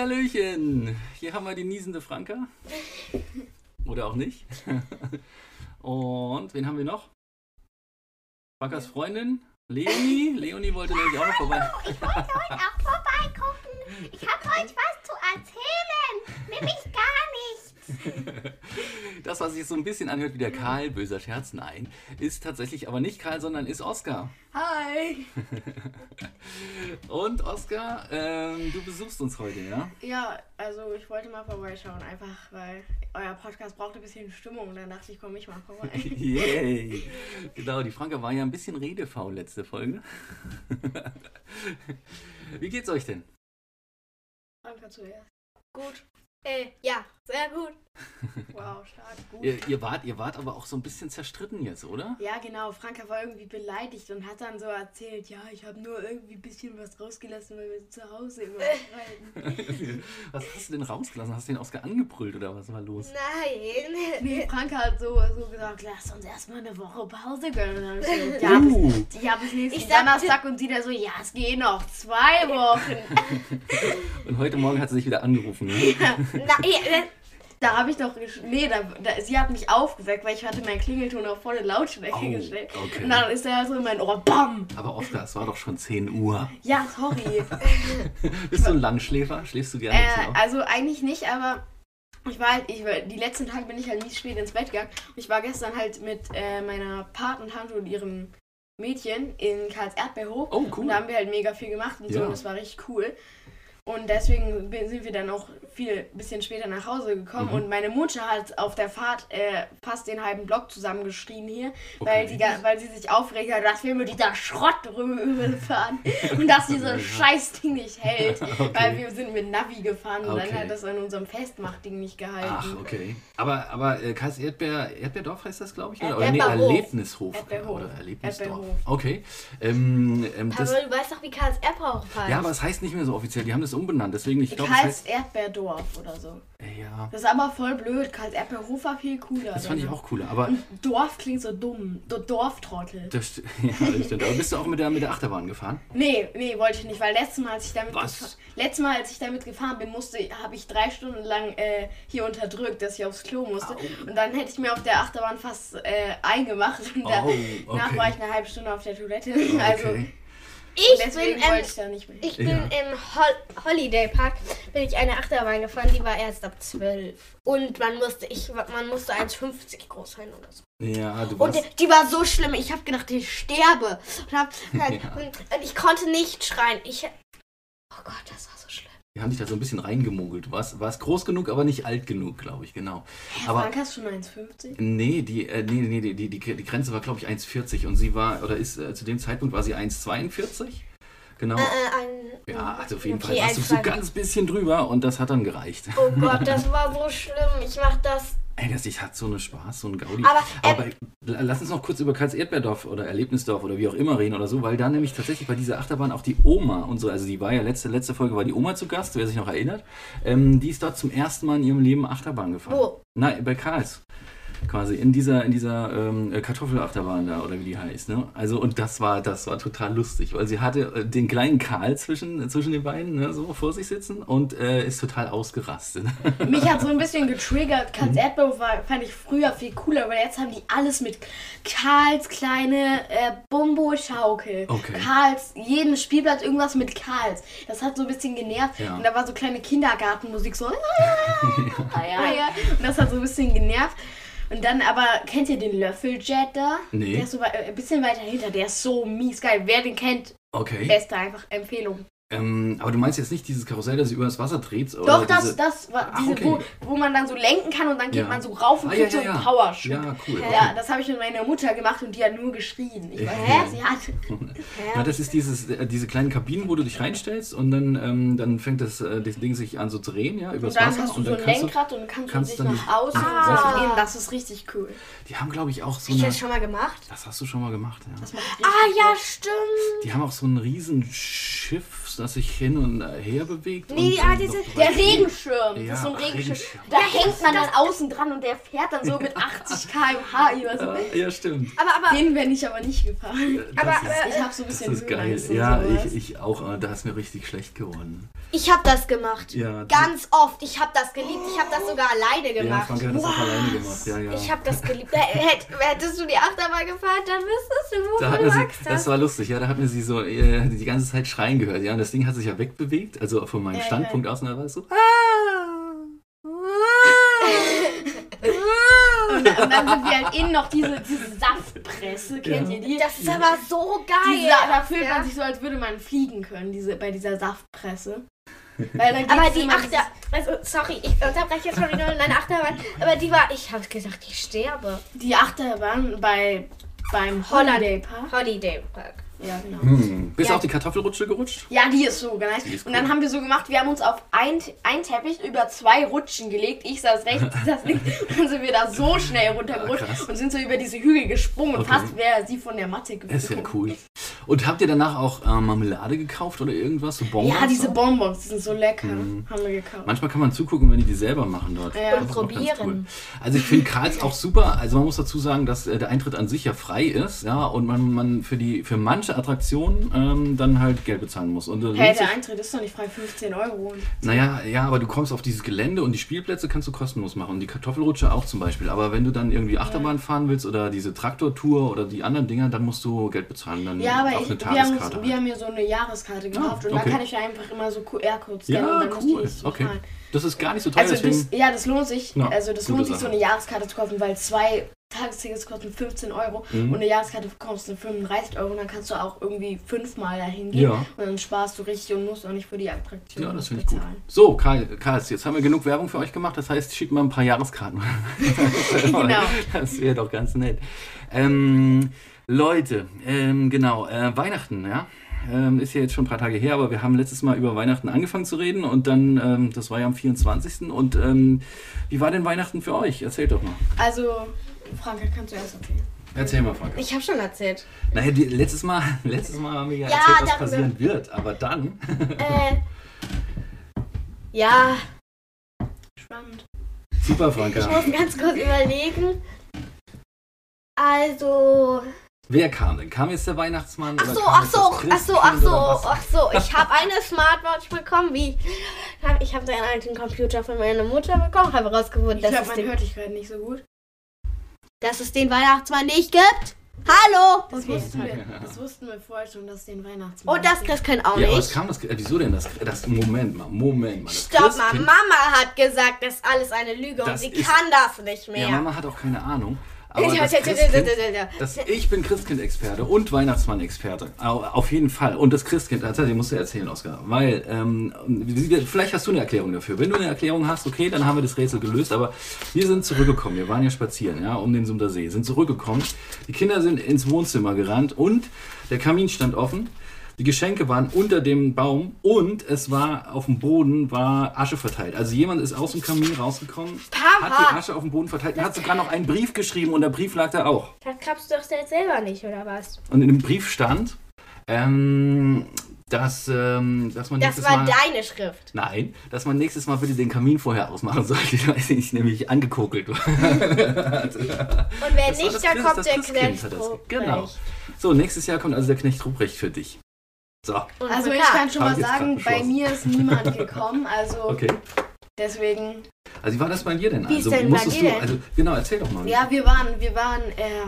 Hallihallöchen. Hier haben wir die niesende Franka. Oder auch nicht. Und wen haben wir noch? Frankas Freundin, Leonie. Leonie wollte nämlich auch noch vorbei. Ich wollte heute auch vorbeigucken. Ich habe heute was zu erzählen. Nämlich gar. Das, was sich so ein bisschen anhört wie der Karl, böser Scherz, nein, ist tatsächlich aber nicht Karl, sondern ist Oskar. Hi! Und Oskar, ähm, du besuchst uns heute, ja? Ja, also ich wollte mal vorbeischauen, einfach weil euer Podcast braucht ein bisschen Stimmung und dann dachte ich, komme ich mal vorbei. Yay! Genau, die Franka war ja ein bisschen redefaul letzte Folge. Wie geht's euch denn? Danke zuerst. Gut. Äh, ja, sehr gut. Wow, stark, gut. Ihr, ihr, wart, ihr wart aber auch so ein bisschen zerstritten jetzt, oder? Ja, genau. Franka war irgendwie beleidigt und hat dann so erzählt, ja, ich habe nur irgendwie ein bisschen was rausgelassen, weil wir zu Hause immer streiten. Was hast du denn rausgelassen? Hast du den Oskar angebrüllt oder was war los? Nein. Nee, Franka hat so, so gesagt, lass uns erstmal eine Woche Pause gönnen. Und dann ich so, ja, Uh. bis, ja, bis nächsten Ich Donnerstag und sie da so, ja, es gehen noch zwei Wochen. Und heute Morgen hat sie sich wieder angerufen. Ne? Nein. Da habe ich doch, gesch- nee, da, da, sie hat mich aufgeweckt, weil ich hatte meinen Klingelton auf volle Lautstärke Oh, gestellt. okay. Und dann ist er so in mein Ohr, BAM! Aber Oskar, es war doch schon 10 Uhr. Ja, sorry. Bist du ein Langschläfer? Schläfst du gerne? Äh, also eigentlich nicht, aber ich war halt, ich war, die letzten Tage bin ich halt mies spät ins Bett gegangen. Ich war gestern halt mit äh, meiner Patentante und ihrem Mädchen in Karls Erdbeerhof. Oh, cool. Und da haben wir halt mega viel gemacht und so Ja. und das war richtig cool. Und deswegen sind wir dann auch viel bisschen später nach Hause gekommen Mhm. und meine Mutter hat auf der Fahrt äh, fast den halben Block zusammengeschrien hier, weil, Okay. die, ga- weil sie sich aufregt hat, dass wir mit dieser Schrott rüberfahren und dass dieses Scheißding nicht hält, Okay. weil wir sind mit Navi gefahren und Okay. dann hat das an unserem Festmachtding nicht gehalten. Ach, okay. Aber, aber äh, Karls Erdbeer, Erdbeerdorf heißt das, glaube ich? Oder, oder nee. Erlebnishof. Erdbeerhof. Oder Erlebnisdorf. Erdbeerhof. Okay. Ähm, ähm, das, Aber du weißt doch, wie Karls Erdbeerhof heißt. ja, aber es heißt nicht mehr so offiziell. Die haben das umbenannt. Deswegen, ich glaube, Karls heißt. Erdbeerdorf oder so. Ja, Das ist aber voll blöd. Karls Erdbeerhof war viel cooler. das fand ich auch cooler. Aber Dorf klingt so dumm. Do Dorftrottel. das, ja, das stimmt. Aber bist du auch mit der, mit der Achterbahn gefahren? Nee, nee, wollte ich nicht, weil letztes Mal, als ich damit Was? letztes Mal, als ich damit gefahren bin, musste, habe ich drei Stunden lang äh, hier unterdrückt, dass ich aufs Klo musste. Au. Und dann hätte ich mir auf der Achterbahn fast äh, eingemacht und da, Oh, danach okay. war ich eine halbe Stunde auf der Toilette. Also Okay. Ich bin, ähm, ich da nicht mehr. ich bin Ja. im Hol Holiday Park bin ich eine Achterbahn gefahren, die war erst ab 12. Und man musste, ich, man musste 1,50 groß sein oder so. Ja, du Und warst. die, die war so schlimm, ich habe gedacht, ich sterbe. Und, hab, dann, Ja. und, und ich konnte nicht schreien. Ich, oh Gott, das war so schlimm. Haben dich da so ein bisschen reingemogelt. Warst, warst groß genug, aber nicht alt genug, glaube ich, genau. Aber Frank hast schon 1,50? nee, die, äh, nee, nee, die, die, die, Grenze war, glaube ich, 1,40 und sie war, oder ist, äh, zu dem Zeitpunkt war sie 1,42. Genau. Äh, ein, Ja, also auf jeden okay, Fall warst du so 1,42. ganz bisschen drüber und das hat dann gereicht. Oh Gott, das war so schlimm. Ich mach das. Ey, das ich hat so eine Spaß, so ein Gaudi. Aber, ähm, bei, lass uns noch kurz über Karls Erdbeerdorf oder Erlebnisdorf oder wie auch immer reden oder so, weil da nämlich tatsächlich bei dieser Achterbahn auch die Oma, unsere, also die war ja letzte, letzte Folge war die Oma zu Gast, wer sich noch erinnert, ähm, die ist dort zum ersten Mal in ihrem Leben Achterbahn gefahren. Wo? Nein, bei Karls. Quasi in dieser, in dieser ähm, Kartoffelachterbahn da oder wie die heißt. Ne? Also und das war, das war total lustig, weil sie hatte äh, den kleinen Karl zwischen, zwischen den beiden ne, so vor sich sitzen und äh, ist total ausgerastet. Mich hat so ein bisschen getriggert. Mhm. Karls Erdbeerhof war, fand ich früher viel cooler, weil jetzt haben die alles mit Karls kleine äh, Bumbo-Schaukel. Okay. Karls, jeden Spielplatz irgendwas mit Karls. Das hat so ein bisschen genervt. Ja. Und da war so kleine Kindergartenmusik so. ja, ja, ja. Und das hat so ein bisschen genervt. Und dann aber, kennt ihr den Löffeljet da? Nee. Der ist so äh, ein bisschen weiter hinter. Der ist so mies geil. Wer den kennt, Okay. beste einfach Empfehlung. Ähm, aber du meinst jetzt nicht dieses Karussell, das über das Wasser dreht? Oder Doch, das, diese... das war Ah, diese, okay. wo, wo man dann so lenken kann und dann geht Ja. man so rauf und Ah, kriegt ja, so ja, einen ja. Powerschub. Ja, cool. Okay. Ja, das habe ich mit meiner Mutter gemacht und die hat nur geschrien. Ich war, hä? Sie hat. Ja, das ist dieses, äh, diese kleinen Kabinen, wo du dich reinstellst und dann, ähm, dann fängt das, äh, das Ding sich an so zu drehen, ja, übers Und dann Wasser. hast du und so dann ein kannst Lenkrad und kannst, kannst dich dann nach außen Ah. und so drehen. Das ist richtig cool. Die haben, glaube ich, auch so Hast du eine... das schon mal gemacht? Das hast du schon mal gemacht, ja. Das Ah, ja, stimmt. Die haben auch so einen riesen Schiff, das sich hin und her bewegt? Nee, und, ja, ähm, diese- Der Regenschirm. Ja, das ist so ein Regenschirm. Regenschirm. Da hängt man dann außen dran und der fährt dann so mit 80 km/h über so. Ah, ja, stimmt. Aber, aber, Den bin ich aber nicht gefahren. Das Aber- ist, aber- Ich habe so ein das bisschen ist geil. Ja, ich, ich auch. Da ist mir richtig schlecht geworden. ich habe das gemacht. Ja, Ganz oft. Ich habe das geliebt. Ich habe das sogar alleine Ja, gemacht. Frank hat das auch alleine gemacht. Ja, ja. Ich habe das geliebt. Äh, Hätt, hättest du die Achterbahn gefahren, dann wüsstest du, Da wovon hat du sie, das war lustig, ja, da hat man sie so äh, die ganze Zeit schreien gehört, ja, und das Ding hat sich ja wegbewegt, also von meinem Ja, Standpunkt aus, und da war es so, Und, dann sind wir halt innen noch diese, diese Saftpresse, kennt Ja. ihr die? Das ist aber so geil. Diese, da fühlt Ja. man sich so, als würde man fliegen können, diese, bei dieser Saftpresse. Weil dann Aber die immer Achter... Also, sorry, ich unterbreche jetzt schon wieder deine Achterbahn. Aber die war... Ich habe gesagt, ich sterbe. Die Achterbahn bei, beim. Holiday Park. Holiday Park. Ja, genau. hm, bist du Ja. auf die Kartoffelrutsche gerutscht? Ja, die ist so nice. Ist Und dann cool. haben wir so gemacht, wir haben uns auf ein, ein Teppich über zwei Rutschen gelegt. Ich saß rechts, sie saß links. Und dann sind wir da so schnell runtergerutscht Ah, krass. und sind so über diese Hügel gesprungen. Und Okay. fast wäre sie von der Matte geflogen. Ist ja cool. Und habt ihr danach auch äh, Marmelade gekauft oder irgendwas? So Bonbons? Ja, diese auch? Bonbons, die sind so lecker. Mhm. Haben wir gekauft. Manchmal kann man zugucken, wenn die die selber machen dort. Ja. Das auch ganz probieren. Also ich finde Karls auch super. Also man muss dazu sagen, dass äh, der Eintritt an sich ja frei ist, ja, und man, man für die für manche Attraktionen ähm, dann halt Geld bezahlen muss. Und, Hey, der Eintritt ist doch nicht frei, 15 Euro. naja, ja, aber du kommst auf dieses Gelände und die Spielplätze kannst du kostenlos machen. Und die Kartoffelrutsche auch zum Beispiel. Aber wenn du dann irgendwie Achterbahn fahren willst oder diese Traktortour oder die anderen Dinger, dann musst du Geld bezahlen. Dann Ja, aber ich, eine wir, haben Tageskarte. wir haben mir so eine Jahreskarte gekauft und okay. da kann ich einfach immer so QR-Codes scannen ja, und dann cool. muss ich Okay. Das ist gar nicht so teuer, Also das, ja, das lohnt sich. Ja, also das lohnt sich, so Sache. eine Jahreskarte zu kaufen, weil zwei Tagestickets kosten 15 Euro Mhm. und eine Jahreskarte kostet 35 Euro und dann kannst du auch irgendwie fünfmal dahin gehen Ja. und dann sparst du richtig und musst auch nicht für die Attraktion Ja, das finde ich gut. bezahlen. So, Karl, Karl, jetzt haben wir genug Werbung für euch gemacht. Das heißt, schickt mal ein paar Jahreskarten. Genau. Das wäre doch ganz nett. Ähm, Leute, ähm, genau, äh, Weihnachten, ja. Ähm, ist ja jetzt schon ein paar Tage her, aber wir haben letztes Mal über Weihnachten angefangen zu reden und dann, ähm, das war ja am 24. Und ähm, wie war denn Weihnachten für euch? Erzählt doch mal. Also, Franka, kannst du erst erzählen? Erzähl mal, Frank. Ich habe schon erzählt. Naja, die, letztes, Mal, letztes Mal haben wir ja, Ja, erzählt, was passieren wird, aber dann. Äh... Ja, Spannend. Super, ich Franka. muss ganz kurz überlegen. Also... Wer kam denn? Kam jetzt der Weihnachtsmann? Ach so, ach so, ach so, ach so, ach so. Ich habe eine Smartwatch bekommen, wie ich habe den alten Computer von meiner Mutter bekommen, habe rausgefunden, Ich dass, glaube, es man hört dich gerade nicht so gut. Dass es den Weihnachtsmann nicht gibt. Hallo! Das, Okay. wussten wir, das wussten wir vorher schon, dass es den Weihnachtsmann Und das gibt. Christkind auch Ja, aber es nicht. kam das. Äh, wieso denn das? das Moment mal, Moment mal. Stopp mal, Mama hat gesagt, das ist alles eine Lüge und sie ist- kann das nicht mehr. Ja, Mama hat auch keine Ahnung. Aber Ja, das ja, Christkind, ja, das, ich bin Christkind-Experte und Weihnachtsmann-Experte. Au- Auf jeden Fall. Und das Christkind, das musst du erzählen, Oskar. Weil, ähm, vielleicht hast du eine Erklärung dafür. Wenn du eine Erklärung hast, okay, dann haben wir das Rätsel gelöst. Aber wir sind zurückgekommen. Wir waren ja spazieren, ja, um den Sumder See. Sind zurückgekommen. Die Kinder sind ins Wohnzimmer gerannt und der Kamin stand offen. Die Geschenke waren unter dem Baum und es war auf dem Boden war Asche verteilt. Also jemand ist aus dem Kamin rausgekommen, Papa! hat die Asche auf dem Boden verteilt und hat sogar noch einen Brief geschrieben und der Brief lag da auch. Das du doch jetzt selber nicht, oder was? Und in dem Brief stand, ähm, dass, ähm, dass man Das nächstes war Mal... deine Schrift. Nein, dass man nächstes Mal bitte den Kamin vorher ausmachen sollte, weil ich nämlich angekokelt war. Und wer Das nicht, das da kommt das der Christkind Knecht das- Ruprecht. Genau. So, nächstes Jahr kommt also der Knecht Ruprecht für dich. So, Und Also ich kann schon mal sagen, bei mir ist niemand gekommen, also okay. deswegen. Also wie war das bei dir denn? Wie ist also, denn bei musstest dir du, denn? also genau, erzähl doch mal. Ja, wir waren, wir waren, äh,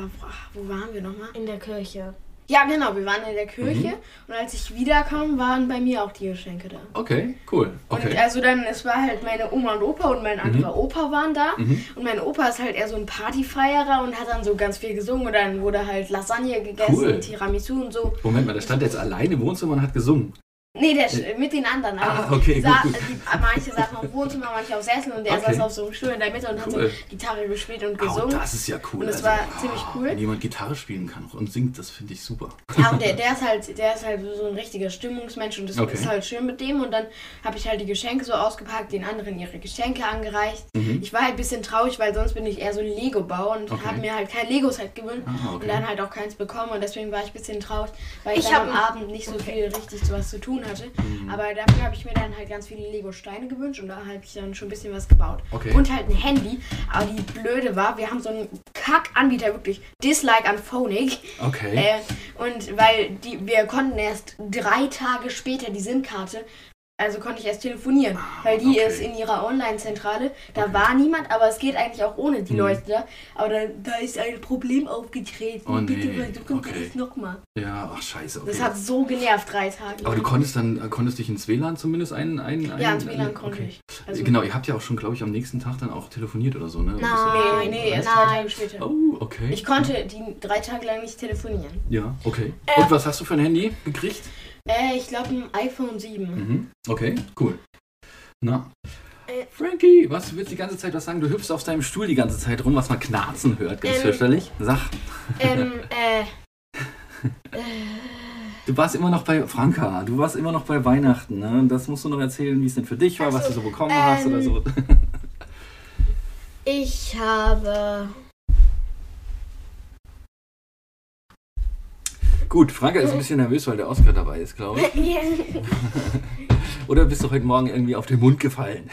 wo waren wir nochmal? In der Kirche. Ja, genau, wir waren in der Kirche Mhm. und als ich wiederkam, waren bei mir auch die Geschenke da. Okay, cool. Und Okay. also dann, es war halt meine Oma und Opa und mein anderer Opa waren da. Mhm. Und mein Opa ist halt eher so ein Partyfeierer und hat dann so ganz viel gesungen und dann wurde halt Lasagne gegessen, Cool. Tiramisu und so. Moment mal, der stand jetzt alleine im Wohnzimmer und hat gesungen. Nee, der sch- mit den anderen. Ah, Also okay, gut, gut. Die, manche saßen auf dem Wohnzimmer, manche auf Sesseln und der Okay. saß auf so einem Stuhl in der Mitte und hat Cool. so Gitarre gespielt und Oh, gesungen. das ist ja cool. Und es war ziemlich cool. Wenn jemand Gitarre spielen kann und singt, das finde ich super. Ja, und der, der ist halt, der ist halt so ein richtiger Stimmungsmensch und das Okay. ist halt schön mit dem. Und dann habe ich halt die Geschenke so ausgepackt, den anderen ihre Geschenke angereicht. Mhm. Ich war halt ein bisschen traurig, weil sonst bin ich eher so ein Lego-Bauer und Okay. habe mir halt kein Lego-Set gewünscht Ah, okay. und dann halt auch keins bekommen und deswegen war ich ein bisschen traurig, weil ich, Ich dann am Abend nicht so viel richtig zu was zu tun tun hatte. Mhm. Aber dafür habe ich mir dann halt ganz viele Lego-Steine gewünscht und da habe ich dann schon ein bisschen was gebaut. Okay. Und halt ein Handy. Aber die blöde war, wir haben so einen Kack-Anbieter, wirklich. Dislike an Phonic. Okay. Äh, und weil die, wir konnten erst drei Tage später die SIM-Karte, also konnte ich erst telefonieren, weil die okay. ist in ihrer Online-Zentrale. Da Okay. war niemand, aber es geht eigentlich auch ohne die Mhm. Leute da. Aber da, da ist ein Problem aufgetreten. Oh, Bitte nee. versuchen Okay. es nochmal. ja, ach scheiße. Okay. Das hat so genervt, drei Tage. aber du konntest dann, äh, konntest dich ins WLAN zumindest ein, ein, ein ja, ins WLAN konnte okay. ich. Also, genau, ihr habt ja auch schon, glaube ich, am nächsten Tag dann auch telefoniert oder so, ne? Nee, nee, erst drei Nein. Tage später. Oh, okay. Ich konnte die drei Tage lang nicht telefonieren. ja, okay. Äh. Und was hast du für ein Handy gekriegt? Äh, ich glaube ein iPhone 7. Mhm. Okay, cool. Na. Äh. Frankie, was du willst die ganze Zeit was sagen? Du hüpfst auf deinem Stuhl die ganze Zeit rum, was man knarzen hört, ganz Ähm. fürchterlich. Sag, Ähm, äh. äh, du warst immer noch bei Franka, du warst immer noch bei Weihnachten, ne? Das musst du noch erzählen, wie es denn für dich war, Ach was du so bekommen hast oder ähm. so. ich habe. Gut, Franka ist ein bisschen nervös, weil der Oscar dabei ist, glaube ich. Oder bist du heute Morgen irgendwie auf den Mund gefallen?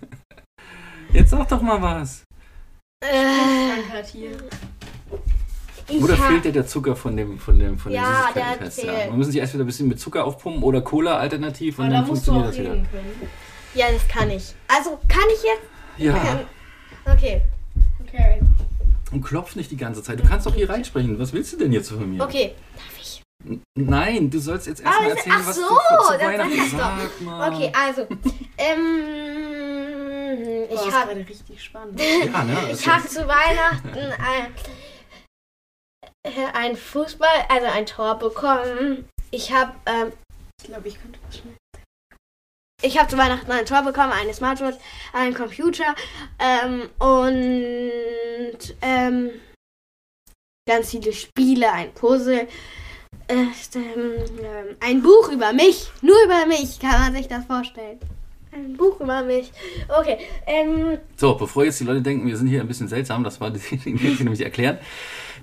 Jetzt sag doch mal was. äh, Frank hat hier. ich Oder fehlt dir der Zucker von dem, von dem, von dem Ja, Süßigkeiten-Test? der Ja. fehlt. Man müssen sich erst wieder ein bisschen mit Zucker aufpumpen oder Cola alternativ und Aber dann da musst du auch funktioniert das wieder. können. Ja, das kann ich. Also, kann ich jetzt? Ja. Okay, Okay. Und klopf nicht die ganze Zeit. Du kannst doch hier reinsprechen. Was willst du denn jetzt von mir? okay. Darf ich? N- Nein, du sollst jetzt erstmal erzählen, ach was so, du zu dann Weihnachten mal. Okay, also. Ähm, Boah, ich ist habe gerade richtig spannend. Ja, ne? ich hab ist- zu Weihnachten ein, äh, ein Fußball, also ein Tor bekommen. Ich habe ähm, Ich glaube, ich könnte das schnell. Ich habe zu Weihnachten ein Tor bekommen, eine Smartwatch, einen Computer ähm, und ähm, ganz viele Spiele, ein Puzzle, äh, ähm, ähm, ein Buch über mich. Nur über mich kann man sich das vorstellen. Ein Buch über mich. Okay. Ähm, So, bevor jetzt die Leute denken, wir sind hier ein bisschen seltsam, das war die, die nämlich erklären.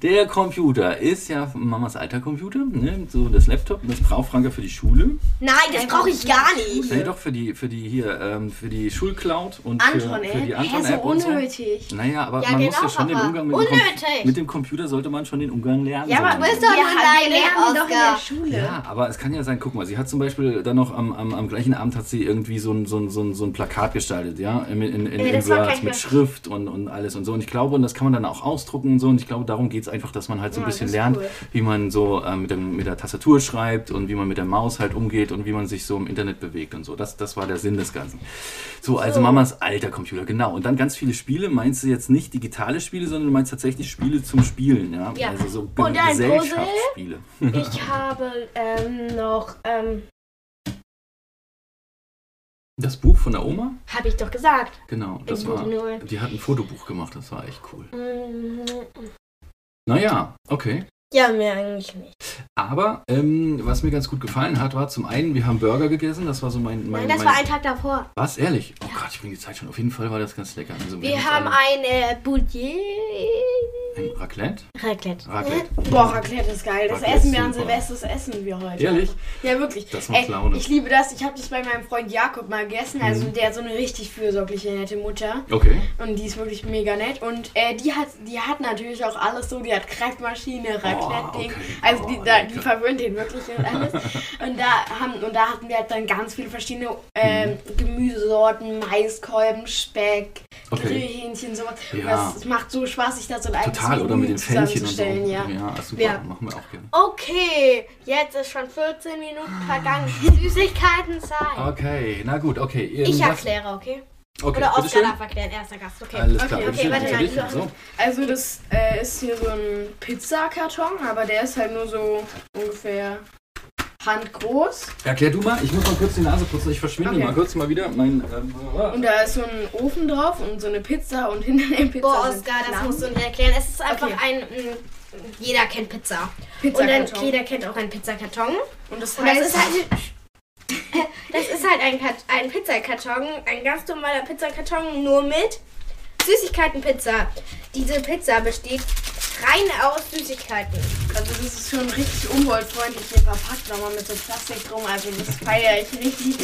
Der Computer ist ja Mamas alter Computer, ne? so das Laptop, das braucht Franka für die Schule. nein, das brauche ich gar nicht. Nee, doch für die, für die hier, ähm, für die Schulcloud und Anton, für, ey. für die so Anton-App und so. unnötig. Naja, aber Ja, man muss genau, ja schon den. Umgang mit dem, Com mit dem Computer sollte man schon den Umgang lernen. Ja, aber so. du bist doch leise, wir lernen doch in der Oscar. Schule. Ja, aber es kann ja sein, guck mal, sie hat zum Beispiel dann noch am, am, am gleichen Abend hat sie irgendwie so ein, so ein, so ein, so ein Plakat gestaltet, ja, in, in, in, Nee, in das war Word mit. Schrift und, und alles und so. Und ich glaube, und das kann man dann auch ausdrucken und so. Und ich glaube, darum geht es einfach, dass man halt so ein Ja, bisschen ist lernt, cool. wie man so ähm, mit, dem, mit der Tastatur schreibt und wie man mit der Maus halt umgeht und wie man sich so im Internet bewegt und so. Das, das war der Sinn des Ganzen. So, also So. Mamas alter Computer, genau. Und dann ganz viele Spiele. Meinst du jetzt nicht digitale Spiele, sondern du meinst tatsächlich Spiele zum Spielen, ja? Ja. Also so Und ein Puzzle? Gesellschaftsspiele. Ich habe ähm, noch, ähm, Das Buch von der Oma? habe ich doch gesagt. Genau, das war. Die hat ein Fotobuch gemacht, das war echt cool. Naja, okay. Ja, mir eigentlich nicht. Aber ähm, was mir ganz gut gefallen hat, war zum einen, wir haben Burger gegessen, das war so mein. mein Nein, das mein, war ein Tag davor. Was? Ehrlich? Oh Gott, ich bringe die Zeit schon. Auf jeden Fall war das ganz lecker. Also, Wir haben ein äh, Bouillet. ein Raclette? Raclette. Raclette. Boah, Raclette ist geil. Das Raclette essen wir an. Silvester, das essen wir heute. Ehrlich? Ja, wirklich. Das macht Ey, Laune. Ich liebe das. Ich habe das bei meinem Freund Jakob mal gegessen. Also Mhm. der hat so eine richtig fürsorgliche, nette Mutter. Okay. Und die ist wirklich mega nett. Und äh, die hat die hat natürlich auch alles so. Die hat Kreppmaschine, Raclette-Ding. okay. Also die, da, die verwöhnt den wirklich und alles. und, da haben, und da hatten wir halt dann ganz viele verschiedene ähm, Gemüsesorten, Maiskolben, Speck, Okay. Grillhähnchen, sowas. Ja. das, es macht so Spaß, sich das so ein eigenes Total, oder mit den Fännchen und so. Ja. ja super. Ja. Machen wir auch gerne. Okay, jetzt ist schon 14 Minuten vergangen. Süßigkeitenzeit. Okay, na gut, okay. Ich Irgendwas- erkläre, okay? Okay, Oder Oscar darf erklären, erster Gast, okay. Alles Okay, klar, okay, bitteschön, warte, für nein, So. Also das äh, ist hier so ein Pizzakarton, aber der ist halt nur so ungefähr handgroß. Erklär du mal, ich muss mal kurz die Nase putzen. Ich verschwinde Okay. mal kurz mal wieder. Mein, ähm, Und da ist so ein Ofen drauf und so eine Pizza und hinter dem Pizza Boah, Oscar, das musst du nicht erklären. Es ist einfach Okay. ein. mm, Jeder kennt Pizza. Und dann Pizzakarton. jeder kennt auch einen Pizzakarton. Und das Und das heißt, ist halt. Das ist halt ein, Kat- ein Pizzakarton, ein ganz normaler Pizzakarton, nur mit Süßigkeitenpizza. Diese Pizza besteht rein aus Süßigkeiten. Also das ist schon richtig umweltfreundlich hier verpackt, nochmal mit so Plastik drum. Also das feiere ich richtig.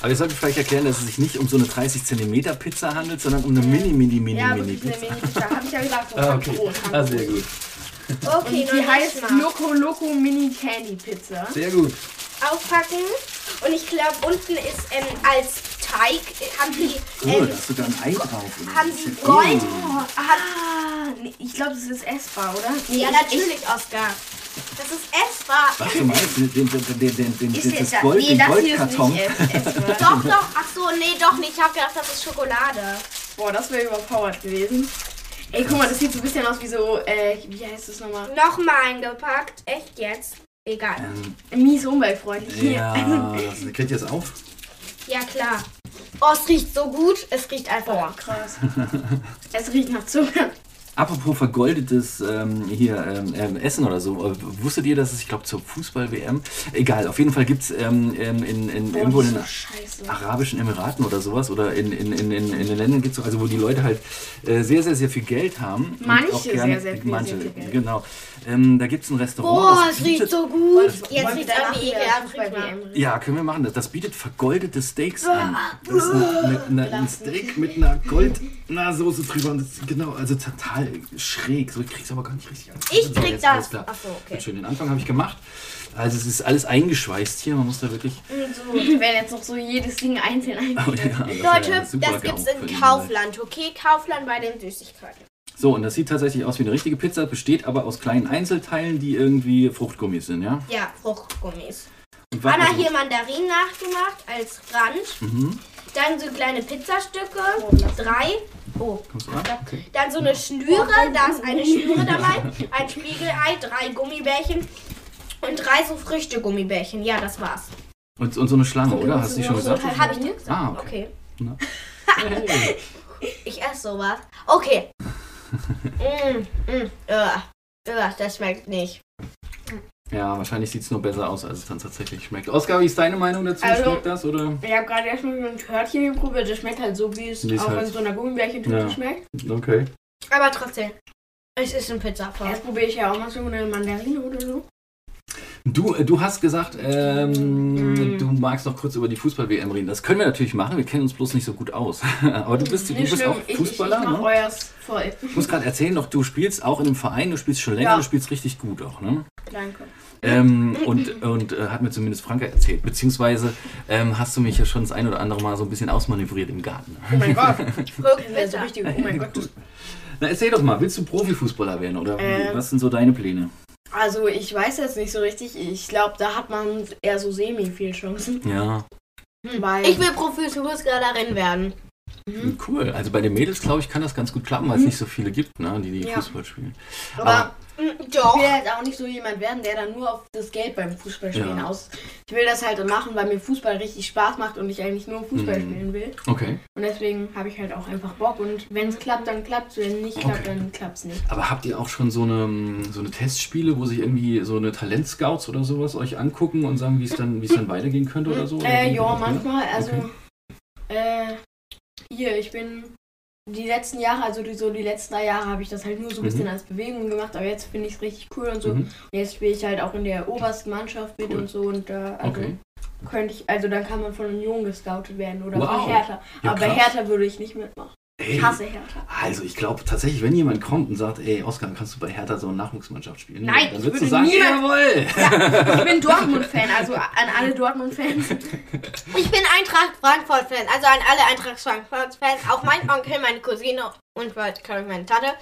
Aber wir sollten vielleicht erklären, dass es sich nicht um so eine 30 cm Pizza handelt, sondern um eine mini, mini, mini, Ja, mini wirklich eine Pizza. Mini-Pizza. Habe ich ja gesagt. So Ah, okay. groß, Ah, sehr gut. Okay, Und die heißt. Loco Loco Mini Candy Pizza. Sehr gut. Aufpacken. Und ich glaube, unten ist ähm, als Teig, äh, haben die, Oh, ähm, da ist sogar ein Ei drauf. haben Das sie Gold. Hat, Ah, nee, ich glaube, das ist essbar, oder? Nee, ja, ich- natürlich, Oscar. Das ist essbar. Was du meinst? Den, den, den, den, den, ist das Gold, nee, den das hier ist Goldkarton. nicht ess- essbar. Doch, doch. Ach so, nee, doch nicht. Ich habe gedacht, das ist Schokolade. Boah, das wäre überpowered gewesen. Ey, guck mal, das sieht so ein bisschen aus wie so, äh, wie heißt das nochmal? Nochmal eingepackt. Echt jetzt? Egal. Ähm, Mies umweltfreundlich. ja, das, kennt ihr das auch? Ja, klar. Oh, es riecht so gut. Es riecht einfach. Boah, krass. es riecht nach Zucker. Apropos vergoldetes ähm, hier ähm, ähm, Essen oder so. Äh, wusstet ihr, dass es, ich glaube, zur Fußball-WM, egal, auf jeden Fall gibt es ähm, ähm, in, in, Boah, irgendwo in den so. Arabischen Emiraten oder sowas oder in, in, in, in, in den Ländern gibt es, also wo die Leute halt äh, sehr, sehr, sehr viel Geld haben. Manche auch sehr, sehr viel, manche, sehr viel Geld. Genau. Ähm, da gibt es ein Restaurant. Boah, das es riecht bietet- so gut. Jetzt Wollen riecht es mal. WM reden? Ja, können wir machen. Das, das bietet vergoldete Steaks an. Das ist eine, eine, eine, ein Steak mit einer Gold-Soße drüber. Und das genau, also total schräg. So, ich krieg's aber gar nicht richtig an. Ich So, krieg das. klar. Ach so, okay. Schön. Den Anfang habe ich gemacht. Also es ist alles eingeschweißt hier. Man muss da wirklich... So, wir werden jetzt noch so jedes Ding einzeln Oh, ein. ja, das Leute, super das gibt's in Kaufland, okay? Kaufland bei den Süßigkeiten. So, und das sieht tatsächlich aus wie eine richtige Pizza, besteht aber aus kleinen Einzelteilen, die irgendwie Fruchtgummis sind, ja? Ja, Fruchtgummis. Anna hier Mandarinen nachgemacht als Rand. Mhm. Dann so kleine Pizzastücke. Drei. Oh. Okay. Dann so eine Schnüre, da ist eine Schnüre dabei, ein Spiegelei, drei Gummibärchen und drei so Früchte-Gummibärchen. Ja, das war's. Und, und so eine Schlange, oder? Hast du die schon gesagt? Habe ich dir gesagt? Ah, okay. okay. Ich esse sowas. Okay. mm, mm, uh, uh, das schmeckt nicht. Ja, wahrscheinlich sieht es nur besser aus, als es dann tatsächlich schmeckt. Oskar, wie ist deine Meinung dazu? Also- Schmeckt das oder? Ich habe gerade erstmal so ein Törtchen geprobiert. Das schmeckt halt so, wie es auch halt- in so einer Gummibärchentüte Ja. schmeckt. Okay. Aber trotzdem, es ist ein Pizzaform. Erst probiere ich ja auch mal so eine Mandarine oder so. Du, äh, du hast gesagt, ähm, Mm. du magst noch kurz über die Fußball-WM reden. Das können wir natürlich machen, wir kennen uns bloß nicht so gut aus. Aber du bist, du Nicht bist schlimm, auch ich, Fußballer, ich, ich mach ne? euers voll. Ich muss gerade erzählen, doch du spielst auch in einem Verein, du spielst schon länger, Ja. du spielst richtig gut auch, ne? Danke. Ähm, und und äh, hat mir zumindest Franka erzählt. Beziehungsweise ähm, hast du mich ja schon das ein oder andere Mal so ein bisschen ausmanövriert im Garten. Oh mein Gott. Ist so richtig, oh mein Gott. Na, erzähl doch mal, willst du Profifußballer werden oder Ähm. was sind so deine Pläne? Also ich weiß jetzt nicht so richtig. Ich glaube, da hat man eher so semi viel Chancen. Ja, Weil Ich will Profifußballerin werden. Mhm. cool. Also bei den Mädels, glaube ich, kann das ganz gut klappen, weil es nicht so viele gibt, ne, die, die Ja. Fußball spielen. aber Mm, ich Doch. will halt auch nicht so jemand werden, der dann nur auf das Geld beim Fußballspielen Ja. aus. Ich will das halt machen, weil mir Fußball richtig Spaß macht und ich eigentlich nur Fußball Mhm. spielen will. Okay. Und deswegen habe ich halt auch einfach Bock. Und wenn es klappt, dann klappt es. Wenn nicht klappt, Okay. dann klappt es nicht. Aber habt ihr auch schon so eine, so eine Testspiele, wo sich irgendwie so eine Talentscouts oder sowas euch angucken und sagen, wie es dann, wie es dann weitergehen könnte oder so? Oder Äh, ja, oder? manchmal. Also, Okay. äh, hier, ich bin die letzten Jahre, also die, so die letzten drei Jahre habe ich das halt nur so ein bisschen Mhm. als Bewegung gemacht, aber jetzt finde ich es richtig cool und so. Mhm. Und jetzt spiele ich halt auch in der obersten Mannschaft mit Cool. und so und da, also Okay. könnte ich, also dann kann man von Union gescoutet werden oder Wow. von Hertha. Ja, aber bei krass. Hertha würde ich nicht mitmachen. Ey, Ich hasse Hertha. Also ich glaube tatsächlich, wenn jemand kommt und sagt, ey Oskar, kannst du bei Hertha so eine Nachwuchsmannschaft spielen? Nein, dann ich würdest du würde sagen, jawohl! Ich bin Dortmund-Fan, also an alle Dortmund-Fans. Ich bin Eintracht Frankfurt-Fan. Also an alle Eintracht Frankfurt-Fans. Auch mein Onkel, meine Cousine und glaube ich, meine Tante.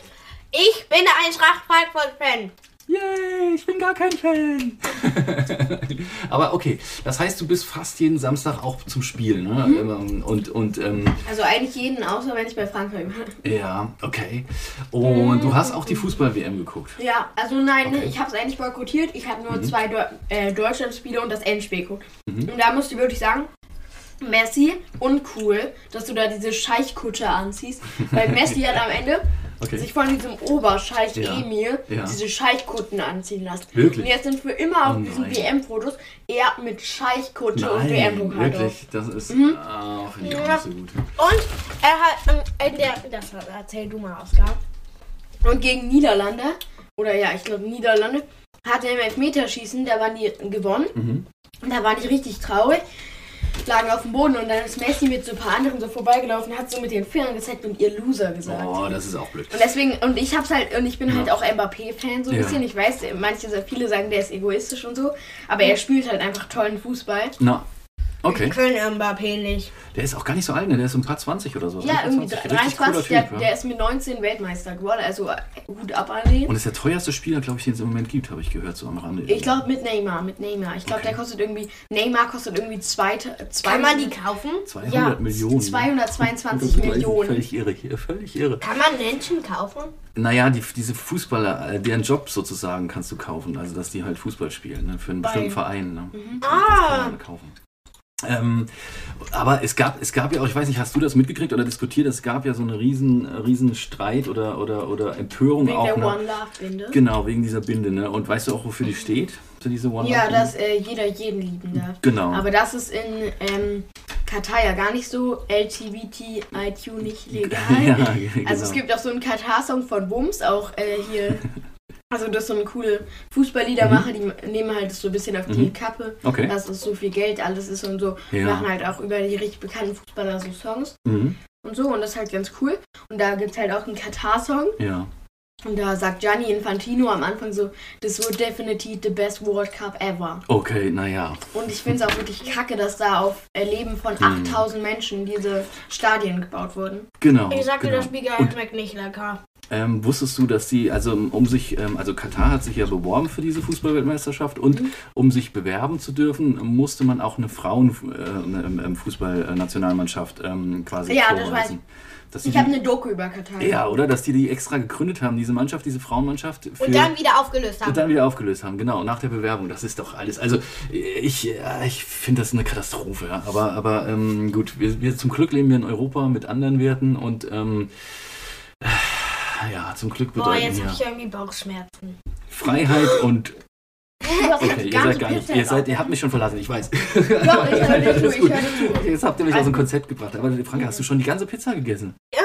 Ich bin Eintracht Frankfurt-Fan. Yay, ich bin gar kein Fan. Aber okay, das heißt, du bist fast jeden Samstag auch zum Spiel, ne? Mhm. Und, und ähm, Also eigentlich jeden, außer wenn ich bei Frankreich bin. ja, okay. Und du hast auch die Fußball-WM geguckt. Ja, also nein, Okay. ich habe es eigentlich boykottiert. Ich habe nur Mhm. zwei äh, Deutschlandspiele und das Endspiel geguckt. Mhm. Und da musst du wirklich sagen, Messi uncool, dass du da diese Scheichkutsche anziehst. Weil Messi hat am Ende Okay. sich von diesem Oberscheich Ja. Emil Ja. diese Scheichkutten anziehen lassen. Wirklich? Und jetzt sind für immer auf Oh diesen. WM-Fotos er mit Scheichkutsche und Nein, WM-Pokal drauf. wirklich, das ist, Mhm. ich auch nicht so gut. Und er hat ähm, in der. Das erzähl du mal, Oskar. Und gegen Niederlande, oder ja, ich glaube Niederlande, hatte im Elfmeterschießen, da waren die gewonnen. Mhm. Und da waren die richtig traurig, lagen auf dem Boden und dann ist Messi mit so ein paar anderen so vorbeigelaufen, hat so mit den Fingern gezeigt und ihr Loser gesagt. Oh, das ist auch blöd. Und deswegen, und ich hab's halt, und ich bin Ja. halt auch Mbappé-Fan so ein Ja. bisschen. Ich weiß, manche, viele sagen, der ist egoistisch und so, aber er spielt halt einfach tollen Fußball. Na, okay. Können Mbappé nicht. Der ist auch gar nicht so alt, ne? Der ist ein paar 20 oder so. Ja, irgendwie 20. Richtig 23, cooler der, Typ, der ja. ist mit 19 Weltmeister geworden, also äh, Hut ab an den. Und ist der teuerste Spieler, glaube ich, den es im Moment gibt, habe ich gehört, so am Rande. Ich glaube mit Neymar, mit Neymar. Ich glaube, Okay. der kostet irgendwie, Neymar kostet irgendwie zwei, zwei Kann man die kaufen? 200 ja, Millionen. 222 Das ist Millionen. Völlig irre hier, völlig irre. Kann man Menschen kaufen? Naja, die, diese Fußballer, äh, deren Job sozusagen kannst du kaufen. Also, dass die halt Fußball spielen, ne? für einen Bei- bestimmten Verein. Ne? Das Ah. kann man kaufen. Ähm, aber es gab, es gab ja auch, ich weiß nicht, hast du das mitgekriegt oder diskutiert? Es gab ja so eine riesen, riesen Streit oder, oder, oder Empörung Wegen auch. der ne? One Love Binde. Genau, wegen dieser Binde. Ne? Und weißt du auch, wofür die steht? Für diese One Ja, Love Binde? dass äh, jeder jeden lieben darf. Genau. Aber das ist in ähm, Katar ja gar nicht so. LGBTIQ nicht legal. ja, genau. Also es gibt auch so einen Katar-Song von Wums, auch äh, hier. Also das ist so eine coole Fußballliedermacher, die nehmen halt so ein bisschen auf die Mhm. Kappe, Okay. dass es so viel Geld alles ist und so. Ja. Machen halt auch über die richtig bekannten Fußballer so Songs Mhm. und so und das ist halt ganz cool. Und da gibt es halt auch einen Katar-Song Ja. und da sagt Gianni Infantino am Anfang so, this will definitely the best World Cup ever. Okay, naja. Und ich finde es auch wirklich kacke, dass da auf Leben von Mhm. 8000 Menschen diese Stadien gebaut wurden. Genau. Ich sagte, genau. das Spiegel Und schmeckt nicht lecker. Ähm, wusstest du, dass die, also um sich, ähm, also Katar hat sich ja beworben für diese Fußballweltmeisterschaft und Mhm. um sich bewerben zu dürfen, musste man auch eine Frauenfußball-Nationalmannschaft ähm, quasi Ja, das vorweisen. Dass die Ich habe die, eine Doku über Katar. ja, oder? Dass die die extra gegründet haben, diese Mannschaft, diese Frauenmannschaft. Für, Und dann wieder aufgelöst und haben. dann wieder aufgelöst haben, genau, nach der Bewerbung. Das ist doch alles. Also ich, ja, ich finde das eine Katastrophe. Ja. Aber, aber ähm, gut, wir, wir zum Glück leben wir in Europa mit anderen Werten und ähm, ja, zum Glück Boah, bedeuten jetzt ja habe ich irgendwie Bauchschmerzen. Freiheit und Okay, ihr seid gar nicht. Ihr, seid, ihr habt mich schon verlassen, ich weiß. Doch, ich höre dir zu, Alles ich gut. höre dir zu. Jetzt habt ihr mich aus dem Konzept gebracht. Aber Franka, hast du schon die ganze Pizza gegessen? Ja,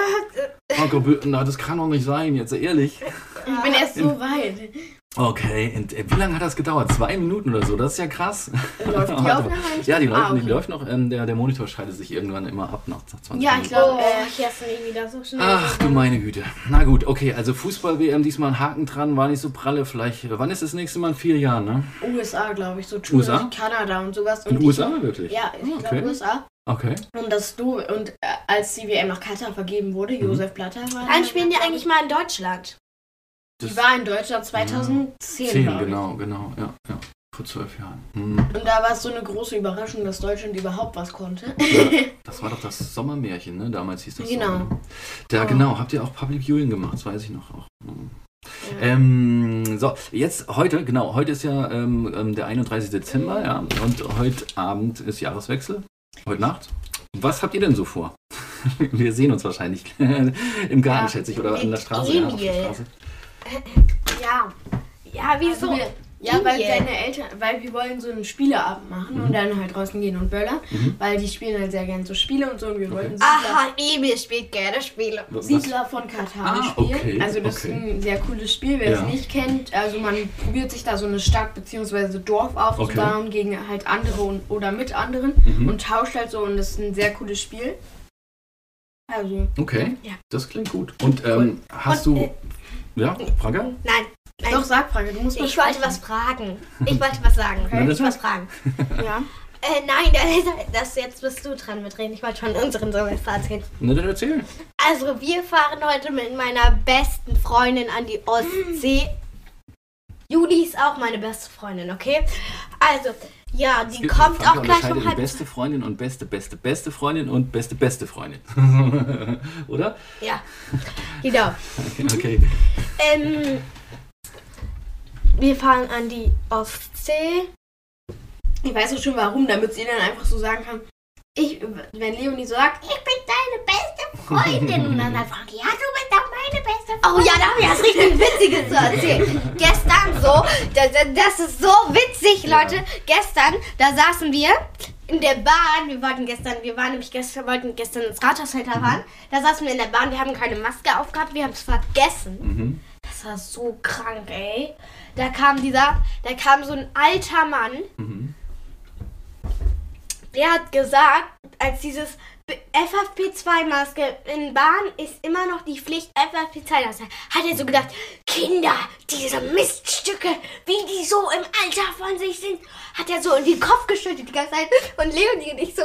Franka, bö- na, das kann doch nicht sein, jetzt ehrlich. Ich bin erst so weit. Okay, und äh, wie lange hat das gedauert? Zwei Minuten oder so? Das ist ja krass. Läuft die Aufnahme? Ja, die läuft, Ah, okay. die läuft noch. Ähm, der, der Monitor schaltet sich irgendwann immer ab nach 20 Ja, Minuten. ich glaub, oh, äh, ich esse nie wieder so schnell. Ach du meine Güte. Na gut, okay, also Fußball-WM, diesmal ein Haken dran, war nicht so pralle. Vielleicht, wann ist das nächste Mal? In vier Jahren, ne? USA, glaube ich, so USA? Kanada und sowas. In und den USA wirklich? Ich, ja, ich Ah, glaube okay. USA. Okay. Und das du und äh, als die WM nach Katar vergeben wurde, Mhm. Josef Blatter war. Dann spielen die eigentlich mal in Deutschland. Die war in Deutschland 2010. Zehn, glaub ich. genau, genau, ja, ja. Vor zwölf Jahren. Hm. Und da war es so eine große Überraschung, dass Deutschland überhaupt was konnte. Ja, das war doch das Sommermärchen, ne? Damals hieß das Genau. so. Da, Oh. genau, habt ihr auch Public Viewing gemacht, das weiß ich noch auch. Hm. Ja. Ähm, so, jetzt heute, genau, heute ist ja ähm, ähm, der 31. Dezember, ja, und heute Abend ist Jahreswechsel, heute Nacht. Was habt ihr denn so vor? Wir sehen uns wahrscheinlich im Garten, Ja, schätze ich, oder an der Straße. Ja, auf der Emil. Straße. Ja. Ja, wieso? Also wir, ja, weil Emil. deine Eltern, weil wir wollen so einen Spieleabend machen Mhm. und dann halt draußen gehen und böllern, Mhm. weil die spielen halt sehr gerne so Spiele und so und wir wollten Siedler, Aha, Emil spielt gerne Spiele. Was- Siedler von Katar Ah, spielen. okay, also das okay. ist ein sehr cooles Spiel, wer Ja. es nicht kennt. Also man probiert sich da so eine Stadt bzw. Dorf aufzubauen gegen halt andere und, oder mit anderen Mhm. und tauscht halt so und das ist ein sehr cooles Spiel. Also, Okay, Ja. das klingt gut. Und ähm, hast Und, du. äh, ja, Franka? Nein, nein. doch sag Frage, du musst ich wollte sprechen. was fragen. Ich wollte was sagen. Das Ich was fragen. Ja. Äh, nein, das, das jetzt bist du dran mit reden. Ich wollte schon unseren Silvester erzählen. Na, dann erzähl. Also, wir fahren heute mit meiner besten Freundin an die Ostsee. Juli ist auch meine beste Freundin, okay? Also, ja, die kommt auch gleich um halb. beste Freundin und beste, beste, beste Freundin und beste, beste Freundin. Oder? Ja, genau. Okay. Ähm, wir fahren an die Ostsee. Ich weiß auch schon warum, damit sie dann einfach so sagen kann, ich, wenn Leonie sagt, Ich bin deine beste Freundin. Und dann hat Frank, ja, du bist auch meine beste Freundin. Oh ja, da habe ich was richtig Witziges zu erzählen. Gestern so, das, das ist so witzig, Leute. Gestern, da saßen wir in der Bahn. Wir wollten gestern, wir waren nämlich gestern, wollten gestern ins Rathaus fahren. Da saßen wir in der Bahn, wir haben keine Maske aufgehabt, wir haben es vergessen. Mhm. das war so krank, ey. Da kam dieser, da kam so ein alter Mann, Mhm. Der hat gesagt, als dieses FFP2-Maske in Bahn ist immer noch die Pflicht FFP2-Maske, hat er so gedacht, Kinder, diese Miststücke, wie die so im Alter von sich sind, hat er so in den Kopf geschüttet die ganze Zeit. Und Leonie und ich so,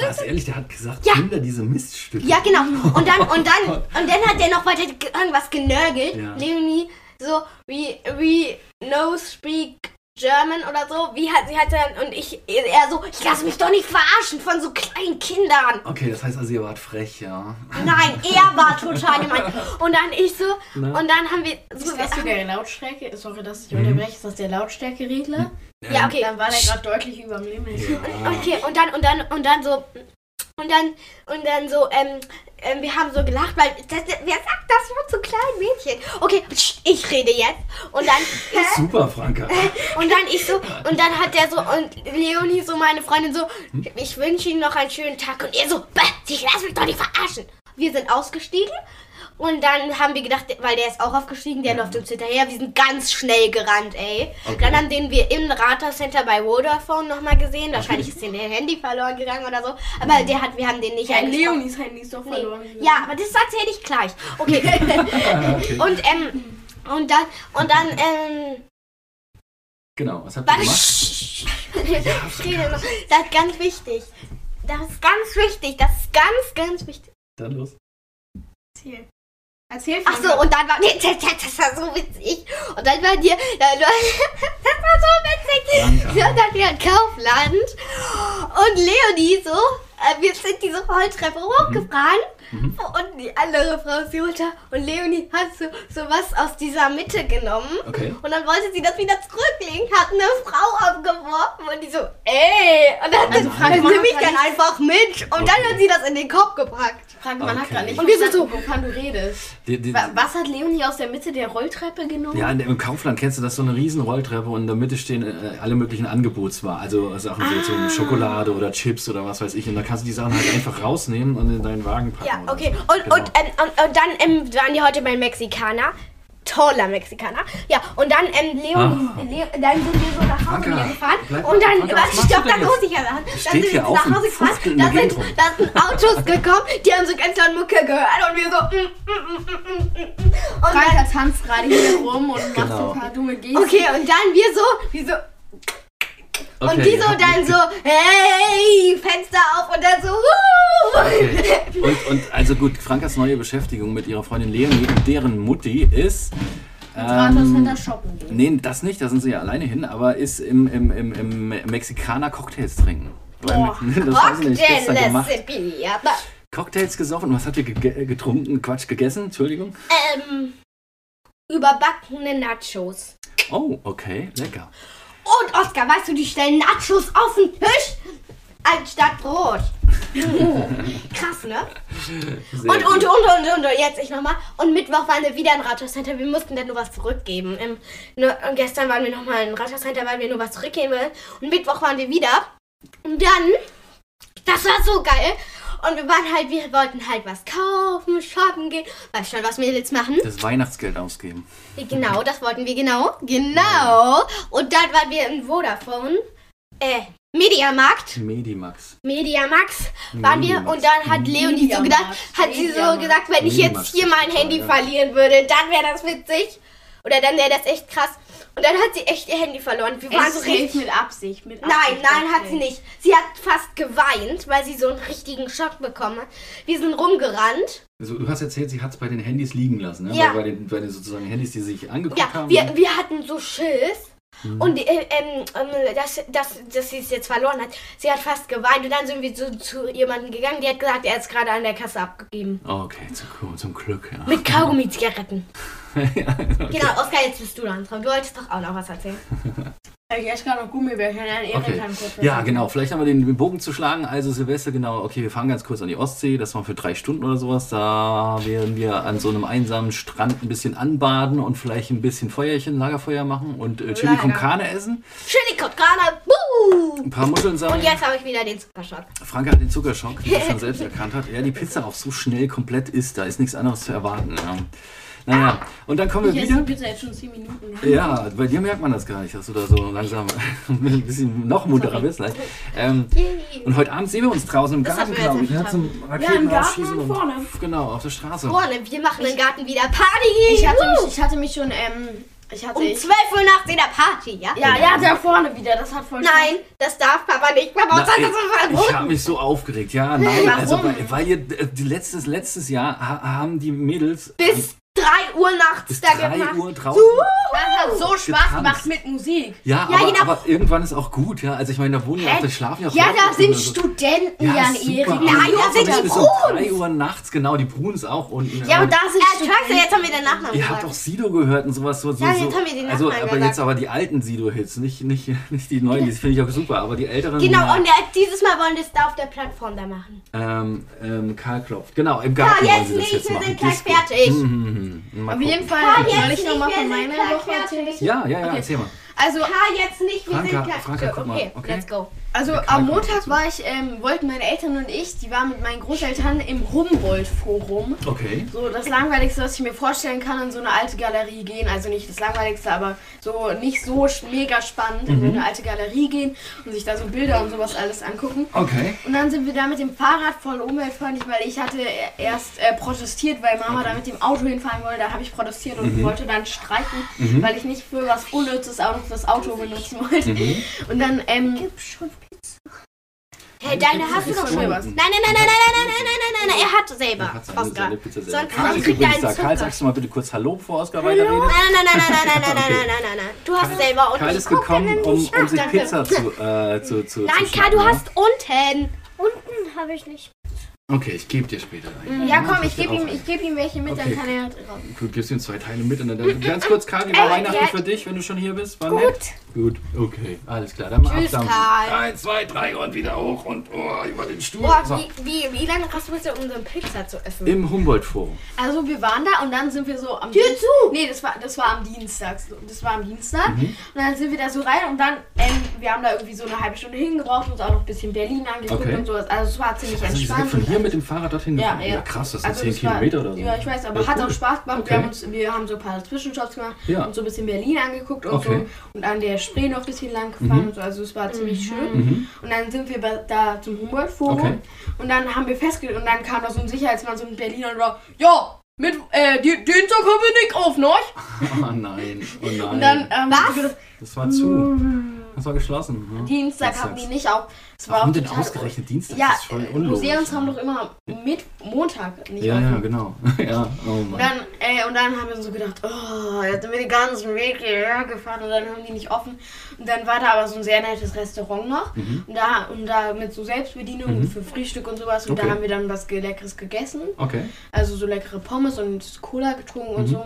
Was, ehrlich, der hat gesagt, Ja. Kinder, diese Miststücke. Ja, genau. Und dann, und dann, und dann hat er noch weiter ge- irgendwas genörgelt. Ja. Leonie, so, wie, wie, no speak German oder so. Wie hat sie hat dann, und ich, er so, ich lasse mich doch nicht verarschen von so kleinen Kindern. Okay, das heißt also, ihr wart frech, ja. Nein, er war total gemein. Und dann ich so, Na? und dann haben wir, so, Ist das haben, der Lautstärke? Sorry, dass ich unterbreche. Ist das der Lautstärkeregler? ja, okay. Dann war der gerade deutlich über dem Limit. Ja. Okay, und dann, und dann, und dann so, und dann, und dann so, ähm, ähm, wir haben so gelacht, weil, das, wer sagt das nur zu kleinen Mädchen? Okay, ich rede jetzt. Und dann, hä? Super, Franka. Und dann ich so, und dann hat der so, und Leonie so, meine Freundin so, ich wünsche Ihnen noch einen schönen Tag. Und er so, bäh, ich lass mich doch nicht verarschen. Wir sind ausgestiegen. Und dann haben wir gedacht, weil der ist auch aufgestiegen, der läuft uns hinterher. Wir sind ganz schnell gerannt, ey. Okay. Dann haben den wir im Rathaus Center bei Vodafone nochmal gesehen. Wahrscheinlich ist dem der Handy verloren gegangen oder so. Aber der hat, wir haben den nicht Ja, angesprochen. Leonies Handy ist doch verloren. gegangen. Ja, aber das erzähle ich gleich. Okay. okay. und, ähm, und dann, und dann, ähm, Genau, was habt ihr gemacht? sch- ich rede noch. Das ist ganz wichtig. Das ist ganz wichtig. Das ist ganz, ganz wichtig. Dann los. Erzähl. Erzähl Ach so, und dann war. Nee, das, das, das war so witzig. Und dann war dir. Dann war, das war so witzig. Danke. Ja, dann wir in Kaufland. Und Leonie so. Äh, wir sind diese Rolltreppe hochgefahren. Mhm. Und die andere Frau ist runter. Und Leonie hat so, so was aus dieser Mitte genommen. Okay. Und dann wollte sie das wieder zurücklegen, hat eine Frau abgeworfen und die so, ey. Und dann, Also, dann man nehme ich hat dann gar einfach mit. Und dann hat sie das in den Kopf gepackt. Frank, man hat Okay. gerade nicht Und wir sind verstanden, wovon du redest. Die, die, Wa- Was hat Leonie aus der Mitte der Rolltreppe genommen? ja, im Kaufland kennst du das so eine riesen Rolltreppe und in der Mitte stehen äh, alle möglichen Angebotswaren. Also Sachen wie Ah. so Schokolade oder Chips oder was weiß ich. Und da kannst du die Sachen halt einfach rausnehmen und in deinen Wagen packen. Ja, okay. Und, Genau. und, ähm, und, und dann ähm, waren die heute beim Mexikaner. Toller Mexikaner. Ja, und dann, ähm, Leon, Ah. Leo, dann sind wir so nach Hause Franka, wieder gefahren. bleib- und dann, Franka, was machst stopp, dann muss ich ja sagen. Dann sind wir nach Hause gefahren. Da sind, da sind Autos gekommen, die haben so ganz laut Mucke gehört und wir so, mm, mm, mm, mm, mm, mm. Und dann, Frank tanzt gerade hier rum und macht Genau. so ein paar dumme Gesten. okay, und dann wir so, wir so, und Okay, die ihr so dann so, hey, Fenster auf und dann so, wuh. Okay. Und, und also gut, Frankas neue Beschäftigung mit ihrer Freundin Leonie und deren Mutti ist. Rathaus Ähm, hinter shoppen gehen. nee, das nicht, da sind sie ja alleine hin, aber ist im, im, im, im Mexikaner Cocktails trinken. Boah. das haben sie nämlich gestern gemacht. Cocktails gesoffen. Was habt ihr ge getrunken? Quatsch, gegessen? Entschuldigung. Ähm, überbackene Nachos. Oh, okay, lecker. Und Oskar, weißt du, die stellen Nachos auf den Tisch anstatt Brot. Krass, ne? Sehr Und, und, und, und, und, und, jetzt ich nochmal. Und Mittwoch waren wir wieder im Rathauscenter. Wir mussten dann nur was zurückgeben. Im, und gestern waren wir nochmal im Rathauscenter, weil wir nur was zurückgeben wollen. Und Mittwoch waren wir wieder. Und dann, das war so geil. Und wir waren halt, wir wollten halt was kaufen, shoppen gehen. Weißt schon, was wir jetzt machen? Das Weihnachtsgeld ausgeben. Genau, das wollten wir genau. Genau. Und dann waren wir in Vodafone. Äh, Mediamarkt. Medimax. Mediamax waren wir Medimax. und dann hat Leonie so gedacht, hat sie so gesagt, wenn ich Mediamax jetzt hier mein Handy verlieren würde, dann wäre das witzig. Oder dann wäre das echt krass. Und dann hat sie echt ihr Handy verloren. Wir waren so Es richtig. hilft mit Absicht. Mit Nein, Absicht nein, hat sie nicht. Sie hat fast geweint, weil sie so einen richtigen Schock bekommen hat. Wir sind rumgerannt. Also, du hast erzählt, sie hat es bei den Handys liegen lassen, ne? Ja. Bei, bei, den, bei den sozusagen Handys, die sie sich angeguckt Ja, haben. wir, wir hatten so Schiss. Mhm. Und äh, ähm, ähm, dass, dass, dass sie es jetzt verloren hat. Sie hat fast geweint und dann sind wir so zu jemandem gegangen, die hat gesagt, er ist gerade an der Kasse abgegeben. Okay, zum, zum Glück, ja. Mit Kaugummi-Zigaretten. ja okay. Genau, Oskar, jetzt bist du dran. Du wolltest doch auch noch was erzählen. Ich esse gerade noch Gummibärchen. Okay. Ja, genau. Vielleicht haben wir den Bogen zu schlagen. Also Silvester, genau. Okay, wir fahren ganz kurz an die Ostsee. Das war für drei Stunden oder sowas. Da werden wir an so einem einsamen Strand ein bisschen anbaden und vielleicht ein bisschen Feuerchen, Lagerfeuer machen und äh, Chili con. Carne essen. Chili con Carne, buh! Ein paar Muscheln Und sammeln. jetzt habe ich wieder den Zuckerschock. Frank hat den Zuckerschock, wie er schon selbst erkannt hat. Er die Pizza auch so schnell komplett isst. Da ist nichts anderes zu erwarten. Ja. Naja, und dann kommen wir Ich wieder. die Pizza jetzt schon 10 Minuten. Ja, bei dir merkt man das gar nicht, dass du da so langsam ein bisschen noch munterer bist. Ähm, und heute Abend sehen wir uns draußen im Das Garten, glaube ich. Ne? Zum im Raketen Garten und und vorne. Genau, auf der Straße. Freunde, wir machen im Garten wieder Party. Ich hatte mich, ich hatte mich schon, ähm, ich hatte. um ich, 12 Uhr nachts in der Party, ja? ja, ja, da vorne wieder. Das hat voll Nein, das darf Papa nicht. Papa Na, ey, das ich habe mich so aufgeregt. Ja, nein, also Warum? weil, weil ihr äh, letztes, letztes Jahr ha, haben die Mädels Bis 3 Uhr nachts bis da 3 gemacht. Uhr draußen. Das hat so Spaß Getanzt. gemacht mit Musik. Ja, Ja, aber, genau. aber irgendwann ist auch gut, ja. Also ich meine, da wohnen ja auch, da schlafen ja auch Ja, da sind so. Studenten, Ja, Jan. Erik. Nein, da sind die bis um 3 Uhr nachts, genau, die Bruns auch unten. Ja, aber da sind Äh, scheiße, jetzt haben wir den Nachnamen Ihr habt doch Sido gehört und sowas. So, so, Ja, jetzt haben wir den Also, Nachnamen aber gesagt. jetzt aber die alten Sido-Hits, nicht, nicht, nicht die neuen, die finde ich auch super, aber die älteren. Genau, ja, und äh, dieses Mal wollen wir es da auf der Plattform da machen. ähm, ähm, Karl klopft. Genau, im Ja, Garten jetzt sie das nicht, jetzt wir machen. sind gleich fertig. Mhm, mhm, mhm. Auf jeden. Fall soll jetzt ich noch mal nicht, wir von meiner gleich Woche erzählen. fertig. Ja, ja, ja, erzähl mal. Also, Ha, jetzt nicht, wir Franka, sind gleich. Franka, guck mal, okay, okay. let's go. Also am Montag war ich, ähm, wollten meine Eltern und ich, die waren mit meinen Großeltern im Humboldt-Forum. Okay. So das Langweiligste, was ich mir vorstellen kann, in so eine alte Galerie gehen. Also nicht das Langweiligste, aber so nicht so mega spannend, in so Mhm. eine alte Galerie gehen und sich da so Bilder und sowas alles angucken. Okay. Und dann sind wir da mit dem Fahrrad voll umweltfreundlich, weil ich hatte erst äh, protestiert, weil Mama da mit dem Auto hinfahren wollte. Da habe ich protestiert und Mhm. wollte dann streiken, weil ich nicht für was Unnützes auch noch das Auto benutzen wollte. Mhm. Und dann, ähm, Hey, deine hast du doch schon was. Nein, nein, nein, nein, nein, nein, nein, nein, nein, nein, nein, er hat selber. Er hat seine, Oscar. seine Pizza selber. Sonst Karl kriegt er übrigens einen da. Karl, Zucker. sagst du mal bitte kurz Hallo, bevor Oskar Nein, weiterredet? nein, nein, nein, nein, nein, nein, nein, Okay. nein, nein, nein, nein. Du hast selber und Karl ich ist gucke gekommen, um, um sich. Pizza zu, äh, zu, zu Nein, Karl, du hast unten. Unten habe ich nicht. ja? Okay, ich gebe dir später. einen. ja komm, ich gebe ihm, ich geb ihm welche mit, Okay. dann kann er raus. Du gibst ihm zwei Teile mit und dann ganz kurz, Karl, wie war Weihnachten für dich, wenn du schon hier bist? War Gut. nett? Gut, okay, alles klar. Dann mal Tschüss, abdampfen. Karl. Eins, zwei, drei und wieder hoch und oh, über den Stuhl. Boah, So. wie, wie, wie lange hast du bitte, um so eine Pizza zu essen? Im Humboldt-Forum. Also wir waren da und dann sind wir so am Tür Dienst- zu! Nee, das war, das war am Dienstag. so- Das war am Dienstag. Mhm. Und dann sind wir da so rein und dann, ähm, wir haben da irgendwie so eine halbe Stunde hingebraucht, uns auch noch ein bisschen Berlin angeguckt Okay. und sowas. Also es war ziemlich Also ihr seid entspannt. von und hier mit dem Fahrrad dorthin Ja, gefahren? ja. krass, das sind Also 10 das war- Kilometer oder so. Ja, ich weiß, aber Ja, hat cool. auch Spaß gemacht. Okay. Wir, haben uns, wir haben so ein paar Zwischenjobs gemacht Ja. und so ein bisschen Berlin angeguckt und Okay. so. Und an der Spree noch ein bisschen lang gefahren Mhm. und so. Also es war ziemlich schön. Mhm. Und dann sind wir da zum Humboldt-Forum Okay. und dann haben wir festgestellt und dann kam da so ein Sicherheitsmann, so ein Berliner und war, ja, mit, äh, die, Dienstag haben wir nicht auf, ne? Oh nein, oh nein. Und dann, ähm, Was? das war zu. Das war geschlossen. Ja. Dienstag Das haben die nicht auf. Es war Warum auch denn total- ausgerechnet Dienstag? Ja, das äh, unlogisch. Museums haben doch immer mit Montag nicht Ja, offen. ja, genau. ja, oh Und dann, und dann haben wir so gedacht, oh, jetzt sind wir den ganzen Weg hierher gefahren und dann haben die nicht offen. Und dann war da aber so ein sehr nettes Restaurant noch. Mhm. Und da, und da mit so Selbstbedienung Mhm. für Frühstück und sowas. Und Okay. da haben wir dann was Leckeres gegessen. Okay. Also so leckere Pommes und Cola getrunken und Mhm. so.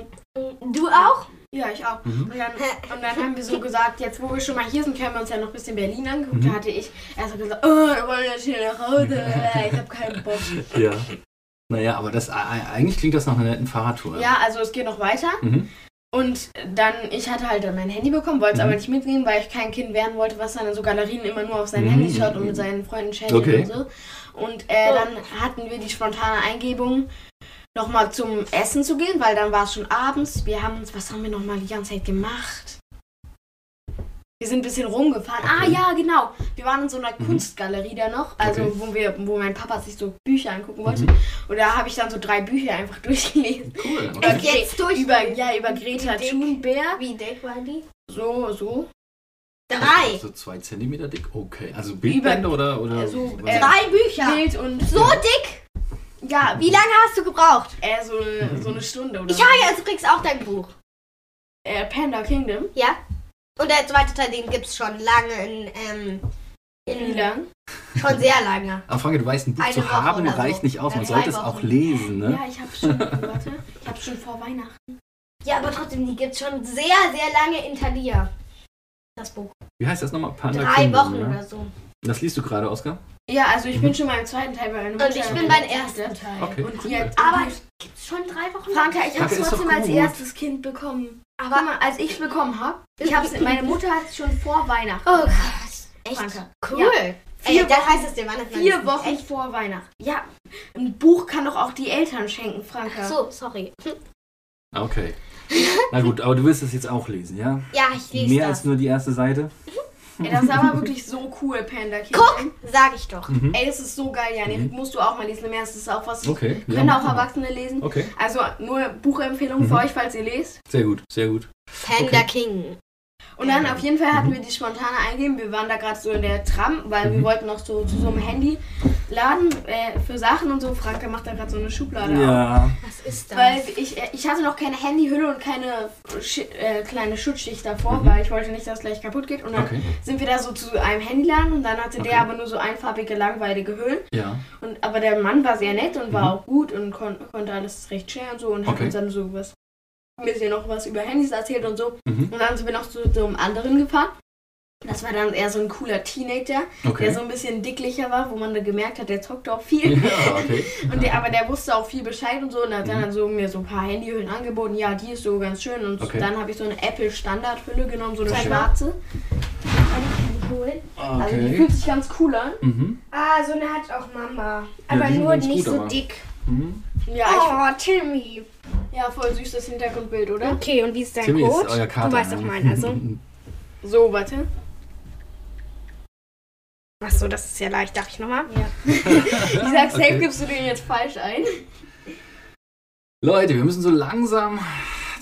Du auch? Ja, ich auch. Mhm. Und, dann, und dann haben wir so gesagt, jetzt wo wir schon mal hier sind, können wir uns ja noch ein bisschen Berlin angucken. Mhm. Da hatte ich erst so gesagt, oh, wir wollen jetzt hier nach Hause. Ich habe keinen Bock. Ja. Naja, aber das, eigentlich klingt das nach einer netten Fahrradtour. Ja, also es geht noch weiter. Mhm. Und dann, ich hatte halt dann mein Handy bekommen, wollte es Mhm. aber nicht mitnehmen, weil ich kein Kind werden wollte, was dann in so Galerien immer nur auf sein Mhm. Handy schaut und mit seinen Freunden chattet Okay. und so. Und äh, dann hatten wir die spontane Eingebung, nochmal zum Essen zu gehen, weil dann war es schon abends. Wir haben uns, was haben wir nochmal die ganze Zeit gemacht? Wir sind ein bisschen rumgefahren. Ah Okay. ja, genau. Wir waren in so einer Mhm. Kunstgalerie da noch, also Okay. wo wir, wo mein Papa sich so Bücher angucken wollte. Mhm. Und da habe ich dann so drei Bücher einfach durchgelesen. Cool. Über, Okay. Und jetzt durch- über, ja, über Greta Wie dick? Thunberg. Wie dick waren die? So, so. Drei. So zwei Zentimeter dick? Okay. Also Bildbände oder, oder so, was? äh, Drei Bücher. Bild und. So dick? Ja, Wie lange hast du gebraucht? Äh, so, eine, so eine Stunde oder Ich habe jetzt übrigens auch dein Buch. Äh, Panda Kingdom. Ja? Und der zweite Teil, den gibt es schon lange in, ähm, Wie in lang? schon sehr lange. Aber Franke, du weißt, ein Buch Eine zu Woche haben oder so. reicht nicht aus. Man zwei sollte es Wochen. auch lesen, ne? Ja, ich habe schon. warte. Ich habe schon vor Weihnachten. Ja, aber trotzdem, die gibt es schon sehr, sehr lange in Thalia. Das Buch. Wie heißt das nochmal? Panda Drei Kingdom, Wochen ne? oder so. Das liest du gerade, Oskar? Ja, also ich Mhm. bin schon beim zweiten Teil bei meiner Und ich bin beim ersten Teil. Okay, Und cool. jetzt. Aber gibt es schon drei Wochen? Franka, ich habe trotzdem als erstes Kind bekommen. Guck Aber, mal, als ich es bekommen habe, ich hab's, meine Mutter hat es schon vor Weihnachten. oh krass. Echt? Franka. Cool. Ja. Ey, Vier dann Wochen- heißt es dir Weihnachten. Vier. Wochen Echt? vor Weihnachten. Ja, ein Buch kann doch auch die Eltern schenken, Franka. Ach so, sorry. Okay. Na gut, aber du willst es jetzt auch lesen, ja? Ja, ich lese Mehr das. als nur die erste Seite? Ey, das ist aber wirklich so cool, Panda King. Guck, sag ich doch. Mhm. Ey, das ist so geil, Janik. Musst du auch mal lesen. Das ist auch was. Okay, ja, Können auch machen wir. Erwachsene lesen. Okay, Also nur Buchempfehlung Mhm. für euch, falls ihr lest. sehr gut, sehr gut. Panda Okay. King. Und dann auf jeden Fall hatten wir die spontane eingeben. Wir waren da gerade so in der Tram, weil wir Mhm. wollten noch so zu so einem Handyladen äh, für Sachen und so. Franka macht da gerade so eine Schublade auf. Ja, Was ist das? Weil ich, äh, ich hatte noch keine Handyhülle und keine Schi äh, kleine Schutzschicht davor, Mhm. weil ich wollte nicht, dass es gleich kaputt geht. Und dann okay. sind wir da so zu einem Handyladen und dann hatte Okay. der aber nur so einfarbige, langweilige Hüllen. Ja, Und, aber der Mann war sehr nett und war Mhm. auch gut und kon konnte alles recht scheren und so und hat Okay. uns dann so was, ein bisschen noch was über Handys erzählt und so. mhm. Und dann sind wir noch zu so einem anderen gefahren. Das war dann eher so ein cooler Teenager, der okay. so ein bisschen dicklicher war, wo man da gemerkt hat, der zockt auch viel. Ja, okay. Und der, aber der wusste auch viel Bescheid und so und hat Mhm. dann so mir so ein paar Handyhüllen angeboten. Ja, die ist so ganz schön. Und Okay. dann habe ich so eine Apple Standardhülle genommen, so eine Okay. schwarze. Also die fühlt sich ganz cool an. Mhm. ah, so eine hat auch Mama. Ja, Aber sind nur nicht gut, so aber- dick. Mhm. Ja, Oh, Timmy. ja, voll süßes Hintergrundbild, oder? Okay, und wie ist dein Timmy Code? ist euer Kater. du weißt doch ne? meinen, also. So, warte. Achso, das ist ja leicht, dachte ich nochmal. Ich sag, safe Okay. gibst du den jetzt falsch ein. Leute, wir müssen so langsam